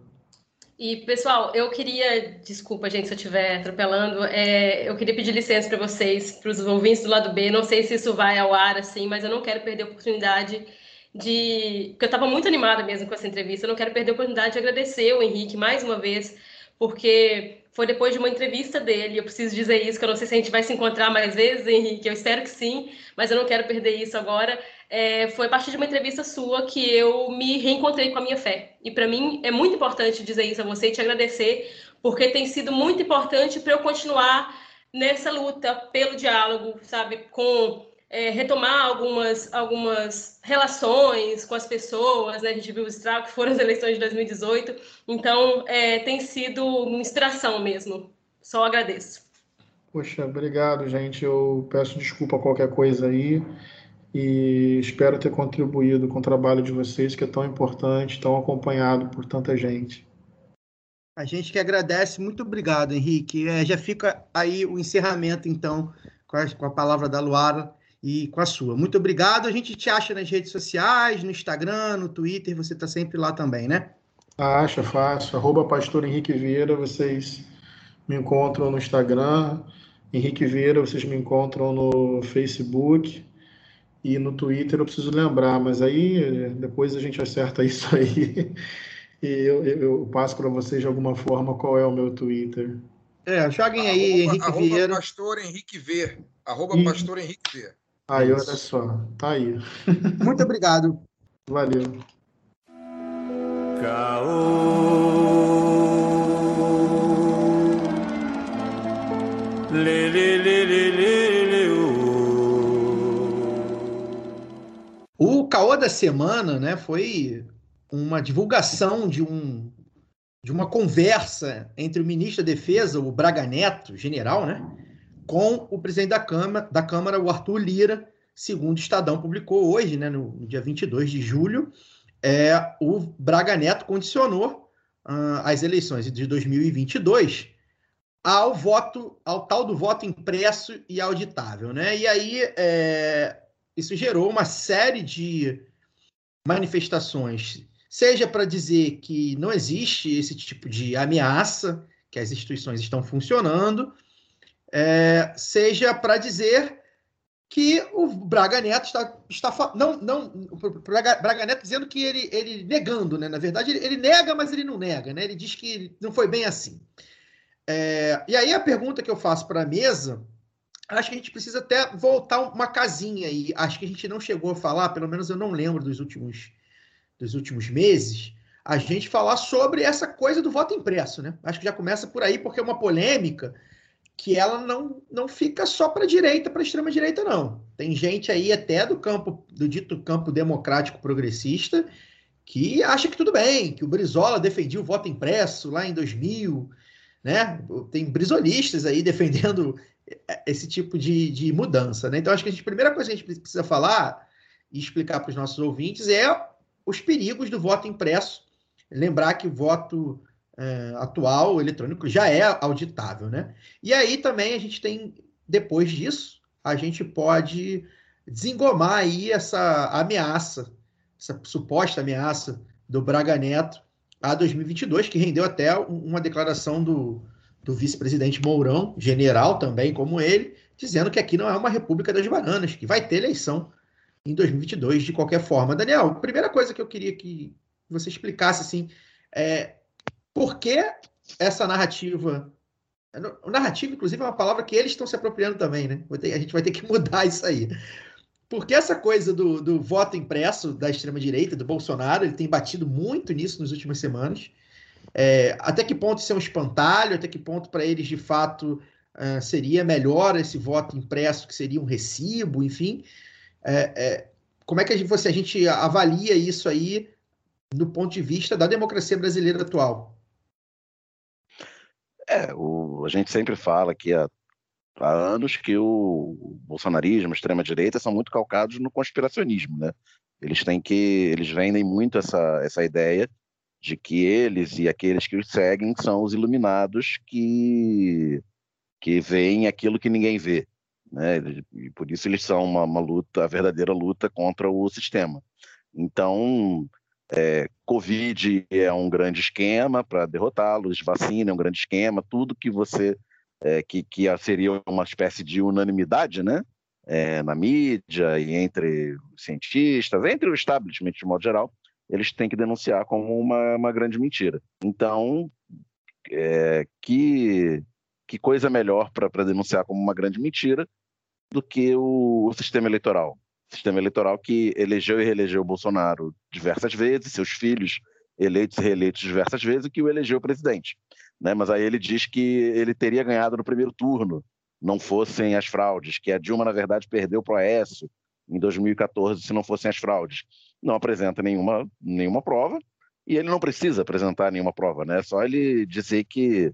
E, pessoal, eu queria, desculpa, gente, se eu estiver atropelando, é, eu queria pedir licença para vocês, para os ouvintes do lado B. Não sei se isso vai ao ar assim, mas eu não quero perder a oportunidade de. Porque eu estava muito animada mesmo com essa entrevista. Eu não quero perder a oportunidade de agradecer o Henrique mais uma vez, porque foi depois de uma entrevista dele. Eu preciso dizer isso, que eu não sei se a gente vai se encontrar mais vezes, Henrique. Eu espero que sim, mas eu não quero perder isso agora. É, foi a partir de uma entrevista sua que eu me reencontrei com a minha fé. E para mim é muito importante dizer isso a você e te agradecer, porque tem sido muito importante para eu continuar nessa luta pelo diálogo, sabe, com é, retomar algumas, algumas relações com as pessoas, né? A gente viu o estrago que foram as eleições de 2018, então é, tem sido uma inspiração mesmo. Só agradeço. Poxa, obrigado, gente. Eu peço desculpa a qualquer coisa aí e espero ter contribuído com o trabalho de vocês, que é tão importante, tão acompanhado por tanta gente. A gente que agradece, muito obrigado, Henrique. É, já fica aí o encerramento, então, com a, com a palavra da Luara e com a sua. Muito obrigado. A gente te acha nas redes sociais, no Instagram, no Twitter, você está sempre lá também, né? Acha fácil. Arroba Pastor Henrique Vieira, vocês me encontram no Instagram. Henrique Vieira, vocês me encontram no Facebook. E no Twitter eu preciso lembrar, mas aí depois a gente acerta isso aí. E eu, eu passo para vocês de alguma forma qual é o meu Twitter. É, joguem aí, arroba, Henrique arroba Vieira. Pastor Henrique V. Arroba Ih. Pastor Henrique V. Aí, olha só, tá aí. Muito obrigado. Valeu. O caô da semana, né, foi uma divulgação de um de uma conversa entre o ministro da Defesa, o Braga Neto, general, né, com o presidente da Câmara, da Câmara, o Arthur Lira, segundo o Estadão publicou hoje, né, no, dia 22 de julho, é, o Braga Neto condicionou ah, as eleições de 2022 ao voto, ao tal do voto impresso e auditável, né? E aí é, isso gerou uma série de manifestações, seja para dizer que não existe esse tipo de ameaça, que as instituições estão funcionando, é, seja para dizer que o Braga Neto está, está não, não, Braga, Braga Neto dizendo que ele, ele negando, né? Na verdade, ele, ele nega, mas ele não nega, né? Ele diz que não foi bem assim. É, e aí a pergunta que eu faço para a mesa, acho que a gente precisa até voltar uma casinha aí. Acho que a gente não chegou a falar, pelo menos eu não lembro dos últimos, dos últimos meses, a gente falar sobre essa coisa do voto impresso, né? Acho que já começa por aí, porque é uma polêmica que ela não, não fica só para a direita, para a extrema direita, não. Tem gente aí até do campo, do dito campo democrático progressista, que acha que tudo bem, que o Brizola defendia o voto impresso lá em 2000, né? Tem brisolistas aí defendendo esse tipo de, de mudança, né? Então acho que a, gente, a primeira coisa que a gente precisa falar e explicar para os nossos ouvintes é os perigos do voto impresso. Lembrar que o voto é, atual, eletrônico, já é auditável, né? E aí também a gente tem, depois disso, a gente pode desengomar aí essa ameaça, essa suposta ameaça do Braga Neto a 2022, que rendeu até uma declaração do, do vice-presidente Mourão, general também como ele, dizendo que aqui não é uma república das bananas, que vai ter eleição em 2022 de qualquer forma. Daniel, primeira coisa que eu queria que você explicasse assim é por que essa narrativa narrativa, inclusive, é uma palavra que eles estão se apropriando também, né? A gente vai ter que mudar isso aí. Porque essa coisa do, do voto impresso da extrema-direita, do Bolsonaro, ele tem batido muito nisso nas últimas semanas. É, até que ponto isso é um espantalho? Até que ponto, para eles, de fato, uh, seria melhor esse voto impresso, que seria um recibo, enfim. É, é, como é que a gente, você, a gente avalia isso aí do ponto de vista da democracia brasileira atual? É, o, a gente sempre fala que há, há anos que o bolsonarismo, extrema-direita, são muito calcados no conspiracionismo, né? Eles têm que, eles vendem muito essa, essa ideia de que eles e aqueles que os seguem são os iluminados que, que veem aquilo que ninguém vê, né? E por isso eles são uma, uma luta, a verdadeira luta contra o sistema. Então, é, Covid é um grande esquema para derrotá-los, vacina é um grande esquema, tudo que você é, que, que seria uma espécie de unanimidade, né? É, na mídia e entre cientistas, entre o establishment de modo geral, eles têm que denunciar como uma, uma grande mentira. Então, é, que, que coisa melhor para denunciar como uma grande mentira do que o, o sistema eleitoral? Sistema eleitoral que elegeu e reelegeu o Bolsonaro diversas vezes, seus filhos eleitos e reeleitos diversas vezes, e que o elegeu presidente. Né? Mas aí ele diz que ele teria ganhado no primeiro turno, não fossem as fraudes, que a Dilma, na verdade, perdeu para o Aécio em 2014 se não fossem as fraudes. Não apresenta nenhuma, nenhuma prova, e ele não precisa apresentar nenhuma prova, né? É só ele dizer que,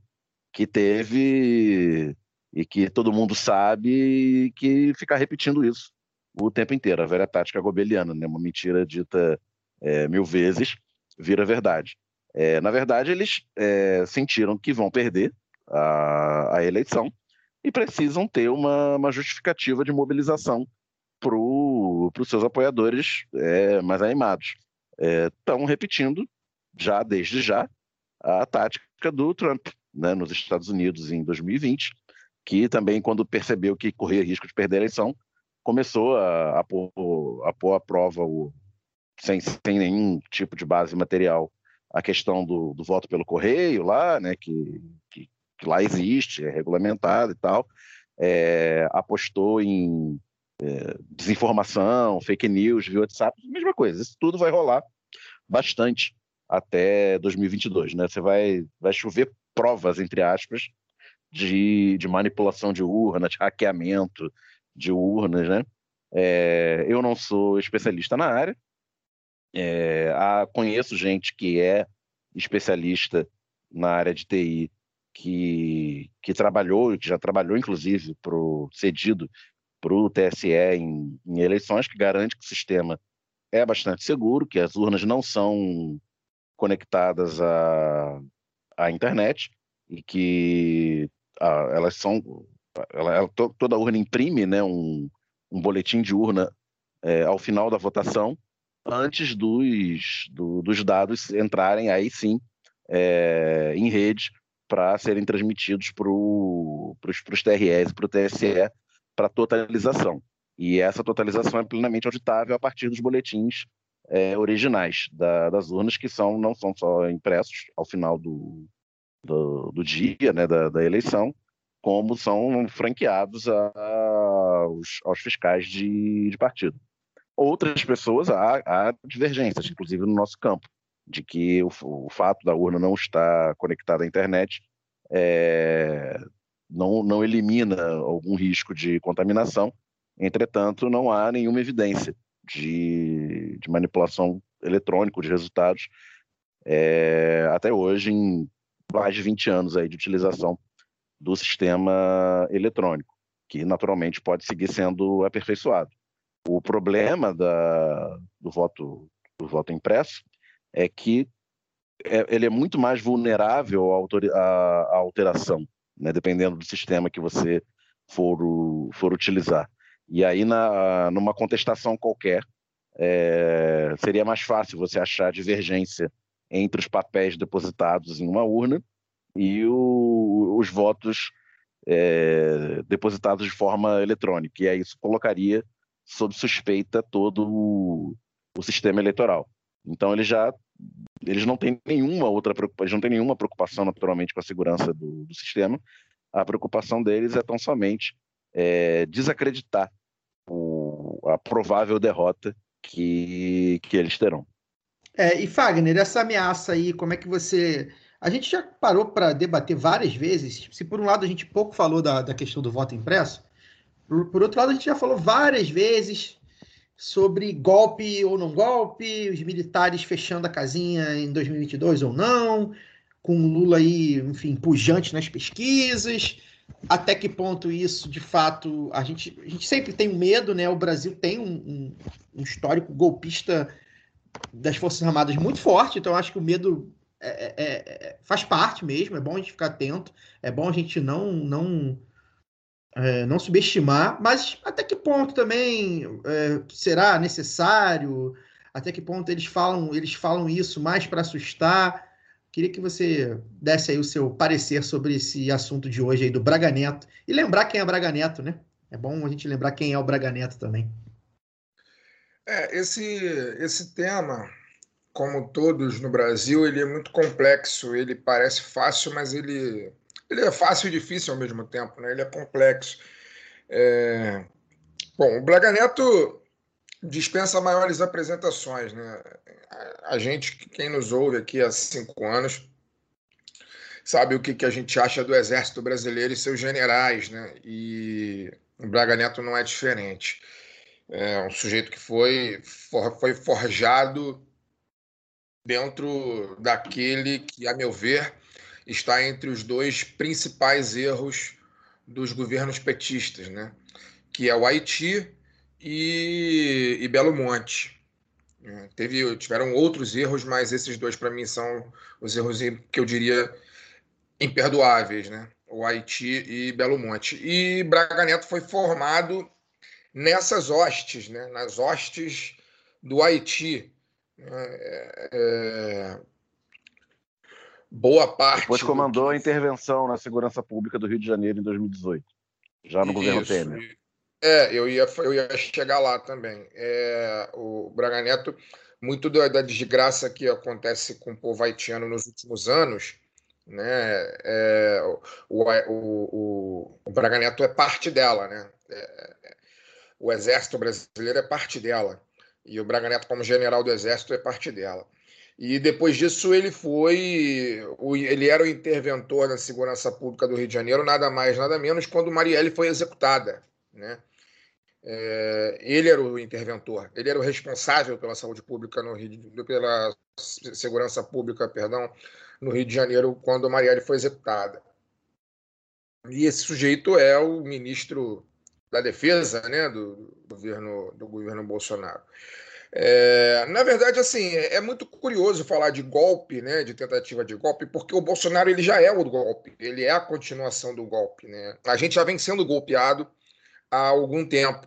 que teve e que todo mundo sabe e que ficar repetindo isso o tempo inteiro, a velha tática gobeliana, né? uma mentira dita é, mil vezes vira verdade. É, na verdade, eles é, sentiram que vão perder a, a eleição e precisam ter uma, uma justificativa de mobilização para os seus apoiadores é, mais animados. Estão repetindo, já desde já, a tática do Trump né, nos Estados Unidos em 2020, que também, quando percebeu que corria risco de perder a eleição, começou a, a, pôr, a pôr à prova, o, sem, sem nenhum tipo de base material, a questão do, do voto pelo correio lá, né, que, que, que lá existe, é regulamentado e tal, é, apostou em é, desinformação, fake news via WhatsApp, mesma coisa. Isso tudo vai rolar bastante até 2022, né? Você vai, vai chover provas, entre aspas, de, de manipulação de urna, de hackeamento de urnas, né? É, eu não sou especialista na área, é, a, conheço gente que é especialista na área de TI, que, que trabalhou, que já trabalhou, inclusive, pro, cedido para o TSE em, em eleições, que garante que o sistema é bastante seguro, que as urnas não são conectadas à, à internet e que ah, elas são. Ela, toda urna imprime né, um, um boletim de urna é, ao final da votação, antes dos, do, dos dados entrarem aí sim é, em rede para serem transmitidos para os TREs e para o TSE para totalização. E essa totalização é plenamente auditável a partir dos boletins é, originais da, das urnas, que são, não são só impressos ao final do, do, do dia né, da, da, eleição, como são franqueados a, aos, aos, fiscais de, de partido. Outras pessoas, há, há, divergências, inclusive no nosso campo, de que o, o fato da urna não estar conectada à internet é, não, não elimina algum risco de contaminação, entretanto, não há nenhuma evidência de, de manipulação eletrônica de resultados é, até hoje, em mais de 20 anos aí de utilização do sistema eletrônico, que naturalmente pode seguir sendo aperfeiçoado. O problema da, do, voto, do voto impresso é que é, ele é muito mais vulnerável à, alteração, né, dependendo do sistema que você for, for utilizar. E aí, na, numa contestação qualquer, é, seria mais fácil você achar divergência entre os papéis depositados em uma urna e o, os votos é, depositados de forma eletrônica. E aí isso colocaria sob suspeita todo o, o sistema eleitoral. Então eles já eles não têm nenhuma outra preocupação, não têm nenhuma preocupação naturalmente com a segurança do, do sistema. A preocupação deles é tão somente é, desacreditar o, a provável derrota que, que eles terão. É, e Fagner, essa ameaça aí, como é que você. A gente já parou para debater várias vezes. Se por um lado a gente pouco falou da, da questão do voto impresso, por, por outro lado a gente já falou várias vezes sobre golpe ou não golpe, os militares fechando a casinha em 2022 ou não, com Lula aí, enfim, pujante nas pesquisas até que ponto isso, de fato, a gente, a gente sempre tem medo, né? O Brasil tem um, um, um histórico golpista das Forças Armadas muito forte, então acho que o medo é, é, é, faz parte mesmo, é bom a gente ficar atento, é bom a gente não não é, não subestimar, mas até que ponto também é, será necessário? Até que ponto eles falam eles falam isso mais para assustar? Queria que você desse aí o seu parecer sobre esse assunto de hoje aí do Braga Neto. E lembrar quem é Braga Neto, né? É bom a gente lembrar quem é o Braga Neto também. É, esse, esse tema, como todos no Brasil, ele é muito complexo. Ele parece fácil, mas ele, ele é fácil e difícil ao mesmo tempo, né? Ele é complexo. É... Bom, o Braga Neto dispensa maiores apresentações. Né? A gente, quem nos ouve aqui há cinco anos, sabe o que, que a gente acha do Exército Brasileiro e seus generais, né? E o Braga Neto não é diferente. É um sujeito que foi, foi forjado dentro daquele que, a meu ver, está entre os dois principais erros dos governos petistas, né? que é o Haiti e, e Belo Monte. Né? Teve, tiveram outros erros, mas esses dois, para mim, são os erros que eu diria imperdoáveis, né? O Haiti e Belo Monte. E Braga Neto foi formado nessas hostes, né? nas hostes do Haiti. É, é, boa parte. Depois comandou a intervenção na segurança pública do Rio de Janeiro em 2018, já no governo Temer. É, eu ia, eu ia chegar lá também. É, o Braga Neto, muito da, da, desgraça que acontece com o povo haitiano nos últimos anos, né? É, o, o, o, o, Braga Neto é parte dela, né? É, o exército brasileiro é parte dela. E o Braga Neto, como general do exército, é parte dela. E depois disso ele foi, ele era o interventor da segurança pública do Rio de Janeiro, nada mais, nada menos, quando Marielle foi executada, né? É, ele era o interventor, ele era o responsável pela saúde pública no Rio, pela segurança pública, perdão, no Rio de Janeiro quando Marielle foi executada. E esse sujeito é o ministro da Defesa, né, do, governo do governo Bolsonaro. É, na verdade, assim, é, é muito curioso falar de golpe, né, de tentativa de golpe, porque o Bolsonaro ele já é o golpe, ele é a continuação do golpe, né? A gente já vem sendo golpeado há algum tempo.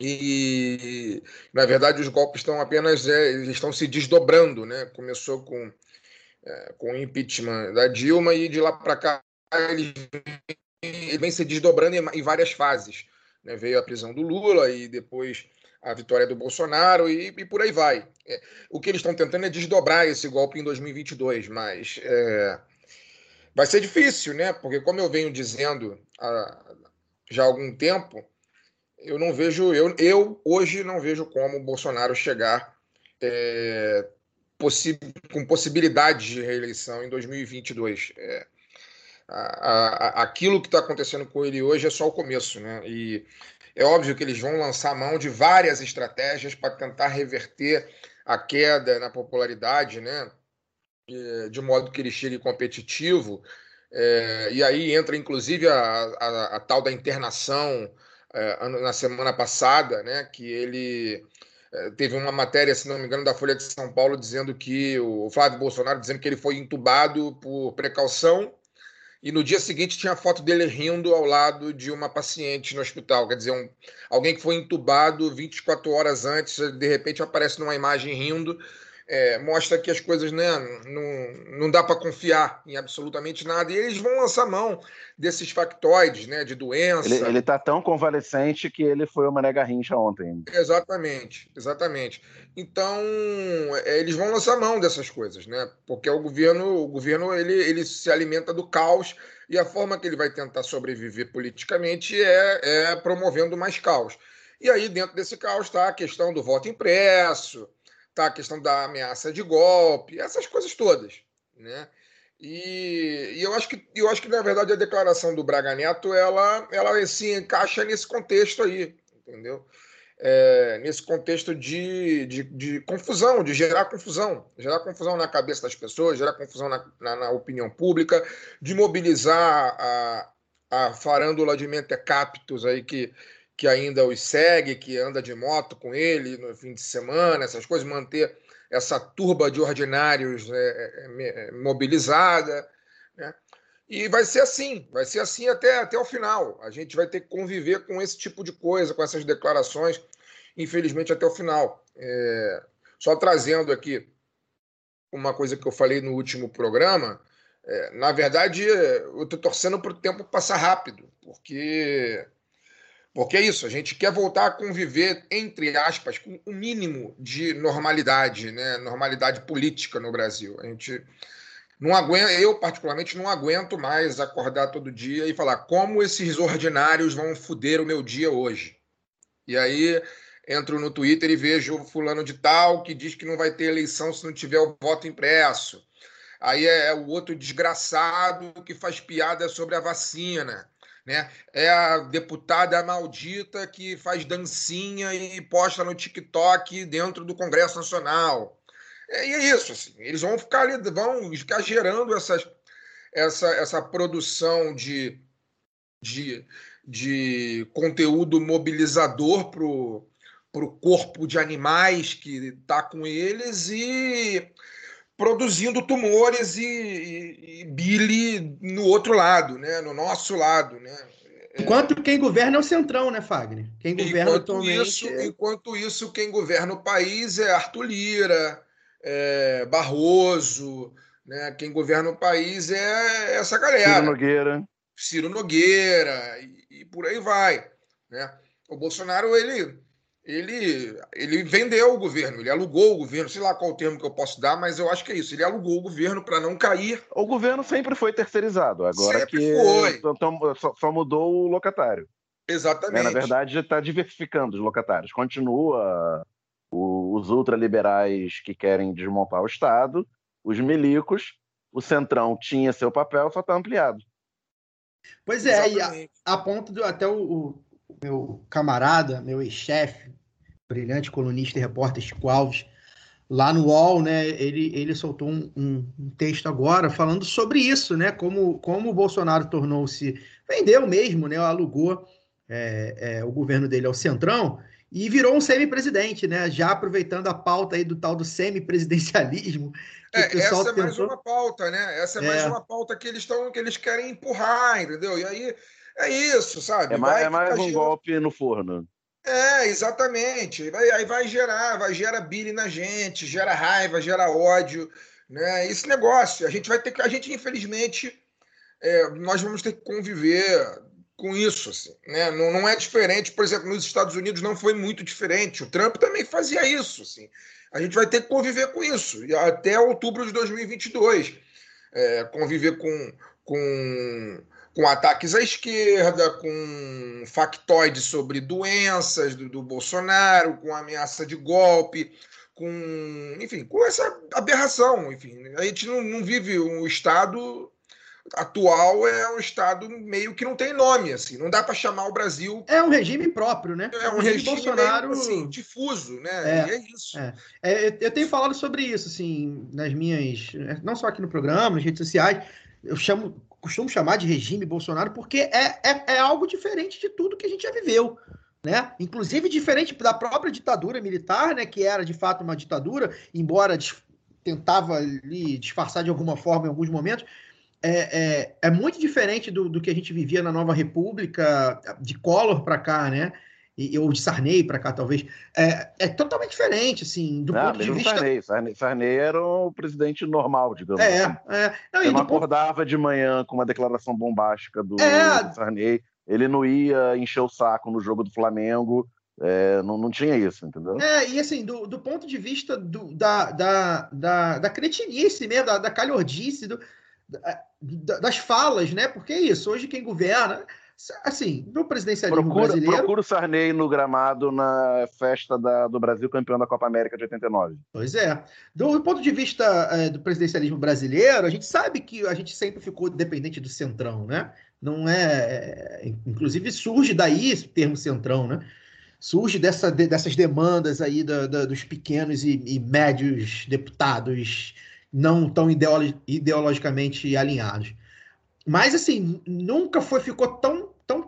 E, na verdade, os golpes estão apenas é, estão se desdobrando. Né? Começou com, é, com o impeachment da Dilma e de lá para cá ele, ele vem se desdobrando em, em várias fases. Né? Veio a prisão do Lula e depois a vitória do Bolsonaro e, e por aí vai. É, o que eles estão tentando é desdobrar esse golpe em 2022, mas é, vai ser difícil, né? Porque, como eu venho dizendo há, já há algum tempo, eu não vejo, eu, eu hoje não vejo como o Bolsonaro chegar é, possi com possibilidade de reeleição em 2022. É, aquilo que está acontecendo com ele hoje é só o começo, né? E é óbvio que eles vão lançar mão de várias estratégias para tentar reverter a queda na popularidade, né? De modo que ele chegue competitivo. É, e aí entra inclusive a, a, a tal da internação é, na semana passada, né, que ele é, teve uma matéria, se não me engano, da Folha de São Paulo dizendo que o Flávio Bolsonaro dizendo que ele foi entubado por precaução e no dia seguinte tinha a foto dele rindo ao lado de uma paciente no hospital, quer dizer, um, alguém que foi entubado 24 horas antes, de repente aparece numa imagem rindo é, mostra que as coisas né, não, não dá para confiar em absolutamente nada. E eles vão lançar mão desses factoides né, de doença. Ele está tão convalescente que ele foi uma nega rincha ontem. Exatamente, exatamente. Então, é, eles vão lançar mão dessas coisas, né? Porque o governo, o governo ele, ele se alimenta do caos e a forma que ele vai tentar sobreviver politicamente é, é promovendo mais caos. E aí, dentro desse caos, está a questão do voto impresso, tá a questão da ameaça de golpe, essas coisas todas, né? E, e, eu acho que eu acho que na verdade a declaração do Braga Neto ela ela se encaixa nesse contexto aí, entendeu? É, nesse contexto de, de, de, confusão, de gerar confusão, gerar confusão na cabeça das pessoas, gerar confusão na, na, na opinião pública, de mobilizar a, a farândula de mentecaptos aí que que ainda os segue, que anda de moto com ele no fim de semana, essas coisas, manter essa turba de ordinários é, é, é, mobilizada. Né? E vai ser assim, vai ser assim até, até o final. A gente vai ter que conviver com esse tipo de coisa, com essas declarações, infelizmente, até o final. É... Só trazendo aqui uma coisa que eu falei no último programa. É, na verdade, eu estou torcendo para o tempo passar rápido, porque porque é isso, a gente quer voltar a conviver, entre aspas, com o um mínimo de normalidade, né? normalidade política no Brasil. A gente não aguenta, eu particularmente não aguento mais acordar todo dia e falar como esses ordinários vão foder o meu dia hoje. E aí entro no Twitter e vejo fulano de tal que diz que não vai ter eleição se não tiver o voto impresso. Aí é o outro desgraçado que faz piada sobre a vacina né? É a deputada maldita que faz dancinha e posta no TikTok dentro do Congresso Nacional. É, e é isso, assim, eles vão ficar ali, vão ficar gerando essas, essa, essa produção de, de, de conteúdo mobilizador o corpo de animais que está com eles e produzindo tumores e, e, e bile no outro lado, né? no nosso lado. Né? Enquanto quem governa é o Centrão, né, Fagner? Quem governa enquanto atualmente. Isso, é- enquanto isso, quem governa o país é Arthur Lira, é Barroso, né? quem governa o país é essa galera. Ciro Nogueira. Ciro Nogueira e, e por aí vai. Né? O Bolsonaro, ele, ele, ele vendeu o governo, ele alugou o governo, sei lá qual o termo que eu posso dar, mas eu acho que é isso. Ele alugou o governo para não cair. O governo sempre foi terceirizado, agora Sempre que foi. então, só, só mudou o locatário. né? Exatamente. Na verdade, está diversificando os locatários. Continua o- os ultraliberais que querem desmontar o Estado, os milicos, o Centrão tinha seu papel, só está ampliado. Pois é, e a, Exatamente. a ponto do até o, o meu camarada, meu ex-chefe, brilhante colunista e repórter Chico Alves, lá no UOL, né, ele, ele soltou um, um- um texto agora falando sobre isso, né, como, como o Bolsonaro tornou-se, vendeu mesmo, né, alugou é, é, o governo dele ao Centrão e virou um semi-presidente, né, já aproveitando a pauta aí do tal do semi-presidencialismo. É, essa é mais tentou- uma pauta, né? Essa é, mais É. uma pauta que eles estão que eles querem empurrar, entendeu? E aí é isso, sabe? É mais, é mais um girando- golpe no forno. É, exatamente. Vai, aí vai gerar, vai gerar bile na gente, gera raiva, gera ódio, né? Esse negócio, a gente vai ter que, a gente infelizmente, é, nós vamos ter que conviver com isso, assim, né? Não, não é diferente, por exemplo, nos Estados Unidos não foi muito diferente. O Trump também fazia isso, assim. A gente vai ter que conviver com isso até outubro de 2022, É, conviver com, com com ataques à esquerda, com factoides sobre doenças do, do Bolsonaro, com ameaça de golpe, com, enfim, com essa aberração. Enfim, a gente não, não vive um estado atual é um estado meio que não tem nome, assim, não dá para chamar o Brasil É um regime próprio, né? é um regime Bolsonaro meio, assim, difuso, né? É, e é isso. é. É, eu tenho falado sobre isso, assim, nas minhas. Não só aqui no programa, nas redes sociais. Eu chamo, costumo chamar de regime Bolsonaro porque é, é, é algo diferente de tudo que a gente já viveu. Né? Inclusive diferente da própria ditadura militar, né? Que era de fato uma ditadura, embora tentava ali disfarçar de alguma forma em alguns momentos. É, é, é muito diferente do, do que a gente vivia na Nova República, de Collor para cá, né? E, ou de Sarney para cá, talvez. É, é totalmente diferente, assim, do Ah, ponto de vista. Sarney. Sarney. Sarney era o presidente normal, digamos É, assim. é. Não, Ele não do ponto- acordava de manhã com uma declaração bombástica do, É. do Sarney. Ele não ia encher o saco no jogo do Flamengo. é, não, não tinha isso, entendeu? É, e assim, do, do ponto de vista do- da, da, da, da cretinice mesmo, da, da calhordice, do- da- das falas, né? Porque é isso, hoje quem governa, assim, no presidencialismo Procura, brasileiro, procura o Sarney no gramado na festa da- do Brasil campeão da Copa América de 89. Pois é. Do ponto de vista eh, do presidencialismo brasileiro, a gente sabe que a gente sempre ficou dependente do centrão, né? Não é. é, Inclusive surge daí esse termo centrão, né? Surge dessa, de- dessas demandas aí da- da- dos pequenos e, e médios deputados não tão ideolo- ideologicamente alinhados. Mas, assim, nunca foi, ficou tão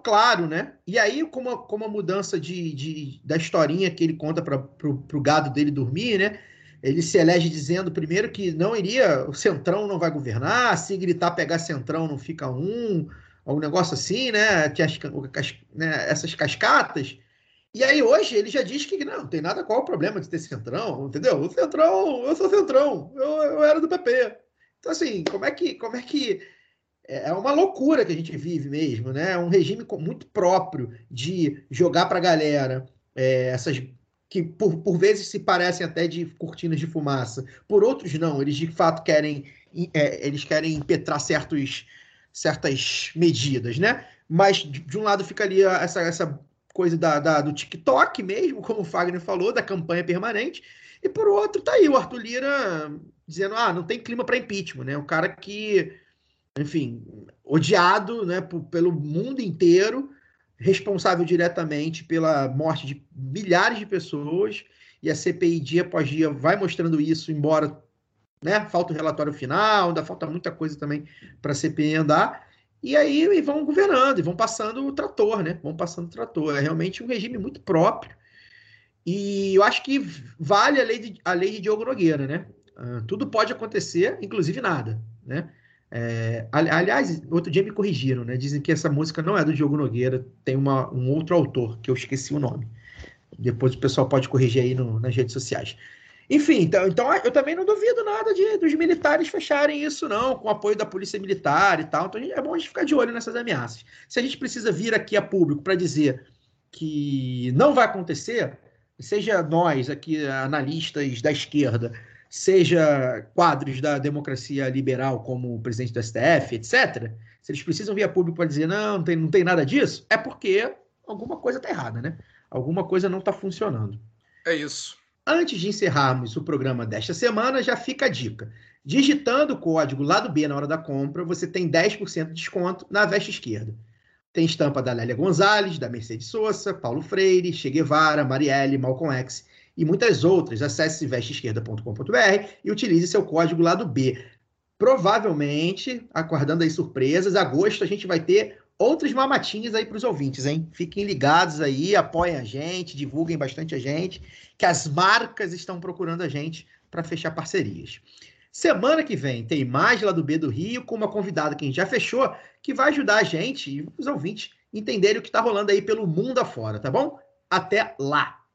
claro, né? E aí, como a, como a mudança de, de- da historinha que ele conta para o gado dele dormir, né? Ele se elege dizendo, primeiro, que não iria, o Centrão não vai governar, se gritar pegar Centrão não fica um, algum negócio assim, né? As né, essas cascatas. E aí, hoje, ele já diz que não, não tem nada qual o problema de ter Centrão, entendeu? O Centrão, eu sou Centrão, eu, eu era do PP. Então, assim, como é que. Como é que é uma loucura que a gente vive mesmo, né? É um regime muito próprio de jogar para a galera é, essas que por, por vezes se parecem até de cortinas de fumaça, por outros não, eles de fato querem é, eles querem impetrar certos, certas medidas, né? Mas de, de um lado fica ali essa, essa coisa da, da- do TikTok mesmo, como o Fagner falou, da campanha permanente, e por outro tá aí o Arthur Lira dizendo, ah, não tem clima para impeachment, né? O cara que enfim, odiado né, pelo mundo inteiro, responsável diretamente pela morte de milhares de pessoas, e a CPI dia após dia vai mostrando isso, embora né, falta o relatório final, ainda falta muita coisa também para a CPI andar, e aí e vão governando, e vão passando o trator, né? Vão passando o trator. É realmente um regime muito próprio. E eu acho que vale a lei de, a lei de Diogo Nogueira, né? Uh, tudo pode acontecer, inclusive nada, né? É, aliás, outro dia me corrigiram, né? Dizem que essa música não é do Diogo Nogueira, tem uma, um outro autor, que eu esqueci o nome. Depois o pessoal pode corrigir aí no, nas redes sociais. Enfim, então, então eu também não duvido nada de, dos militares fecharem isso, não, com apoio da polícia militar e tal. Então é bom a gente ficar de olho nessas ameaças. Se a gente precisa vir aqui a público para dizer que não vai acontecer, seja nós aqui, analistas da esquerda, seja quadros da democracia liberal, como o presidente do STF, etc., se eles precisam vir a público para dizer não, não tem, não tem nada disso, é porque alguma coisa está errada, né? Alguma coisa não está funcionando. É isso. Antes de encerrarmos o programa desta semana, já fica a dica. Digitando o código lado B na hora da compra, você tem 10% de desconto na veste esquerda. Tem estampa da Lélia Gonzalez, da Mercedes Sosa, Paulo Freire, Che Guevara, Marielle, Malcolm X e muitas outras. Acesse vesteesquerda.com.br e utilize seu código lado B. Provavelmente, aguardando aí surpresas, agosto a gente vai ter outros mamatinhos aí para os ouvintes, hein? Fiquem ligados aí, apoiem a gente, divulguem bastante a gente, que as marcas estão procurando a gente para fechar parcerias. Semana que vem tem mais lá do B do Rio, com uma convidada que a gente já fechou, que vai ajudar a gente e os ouvintes entenderem o que está rolando aí pelo mundo afora, tá bom? Até lá!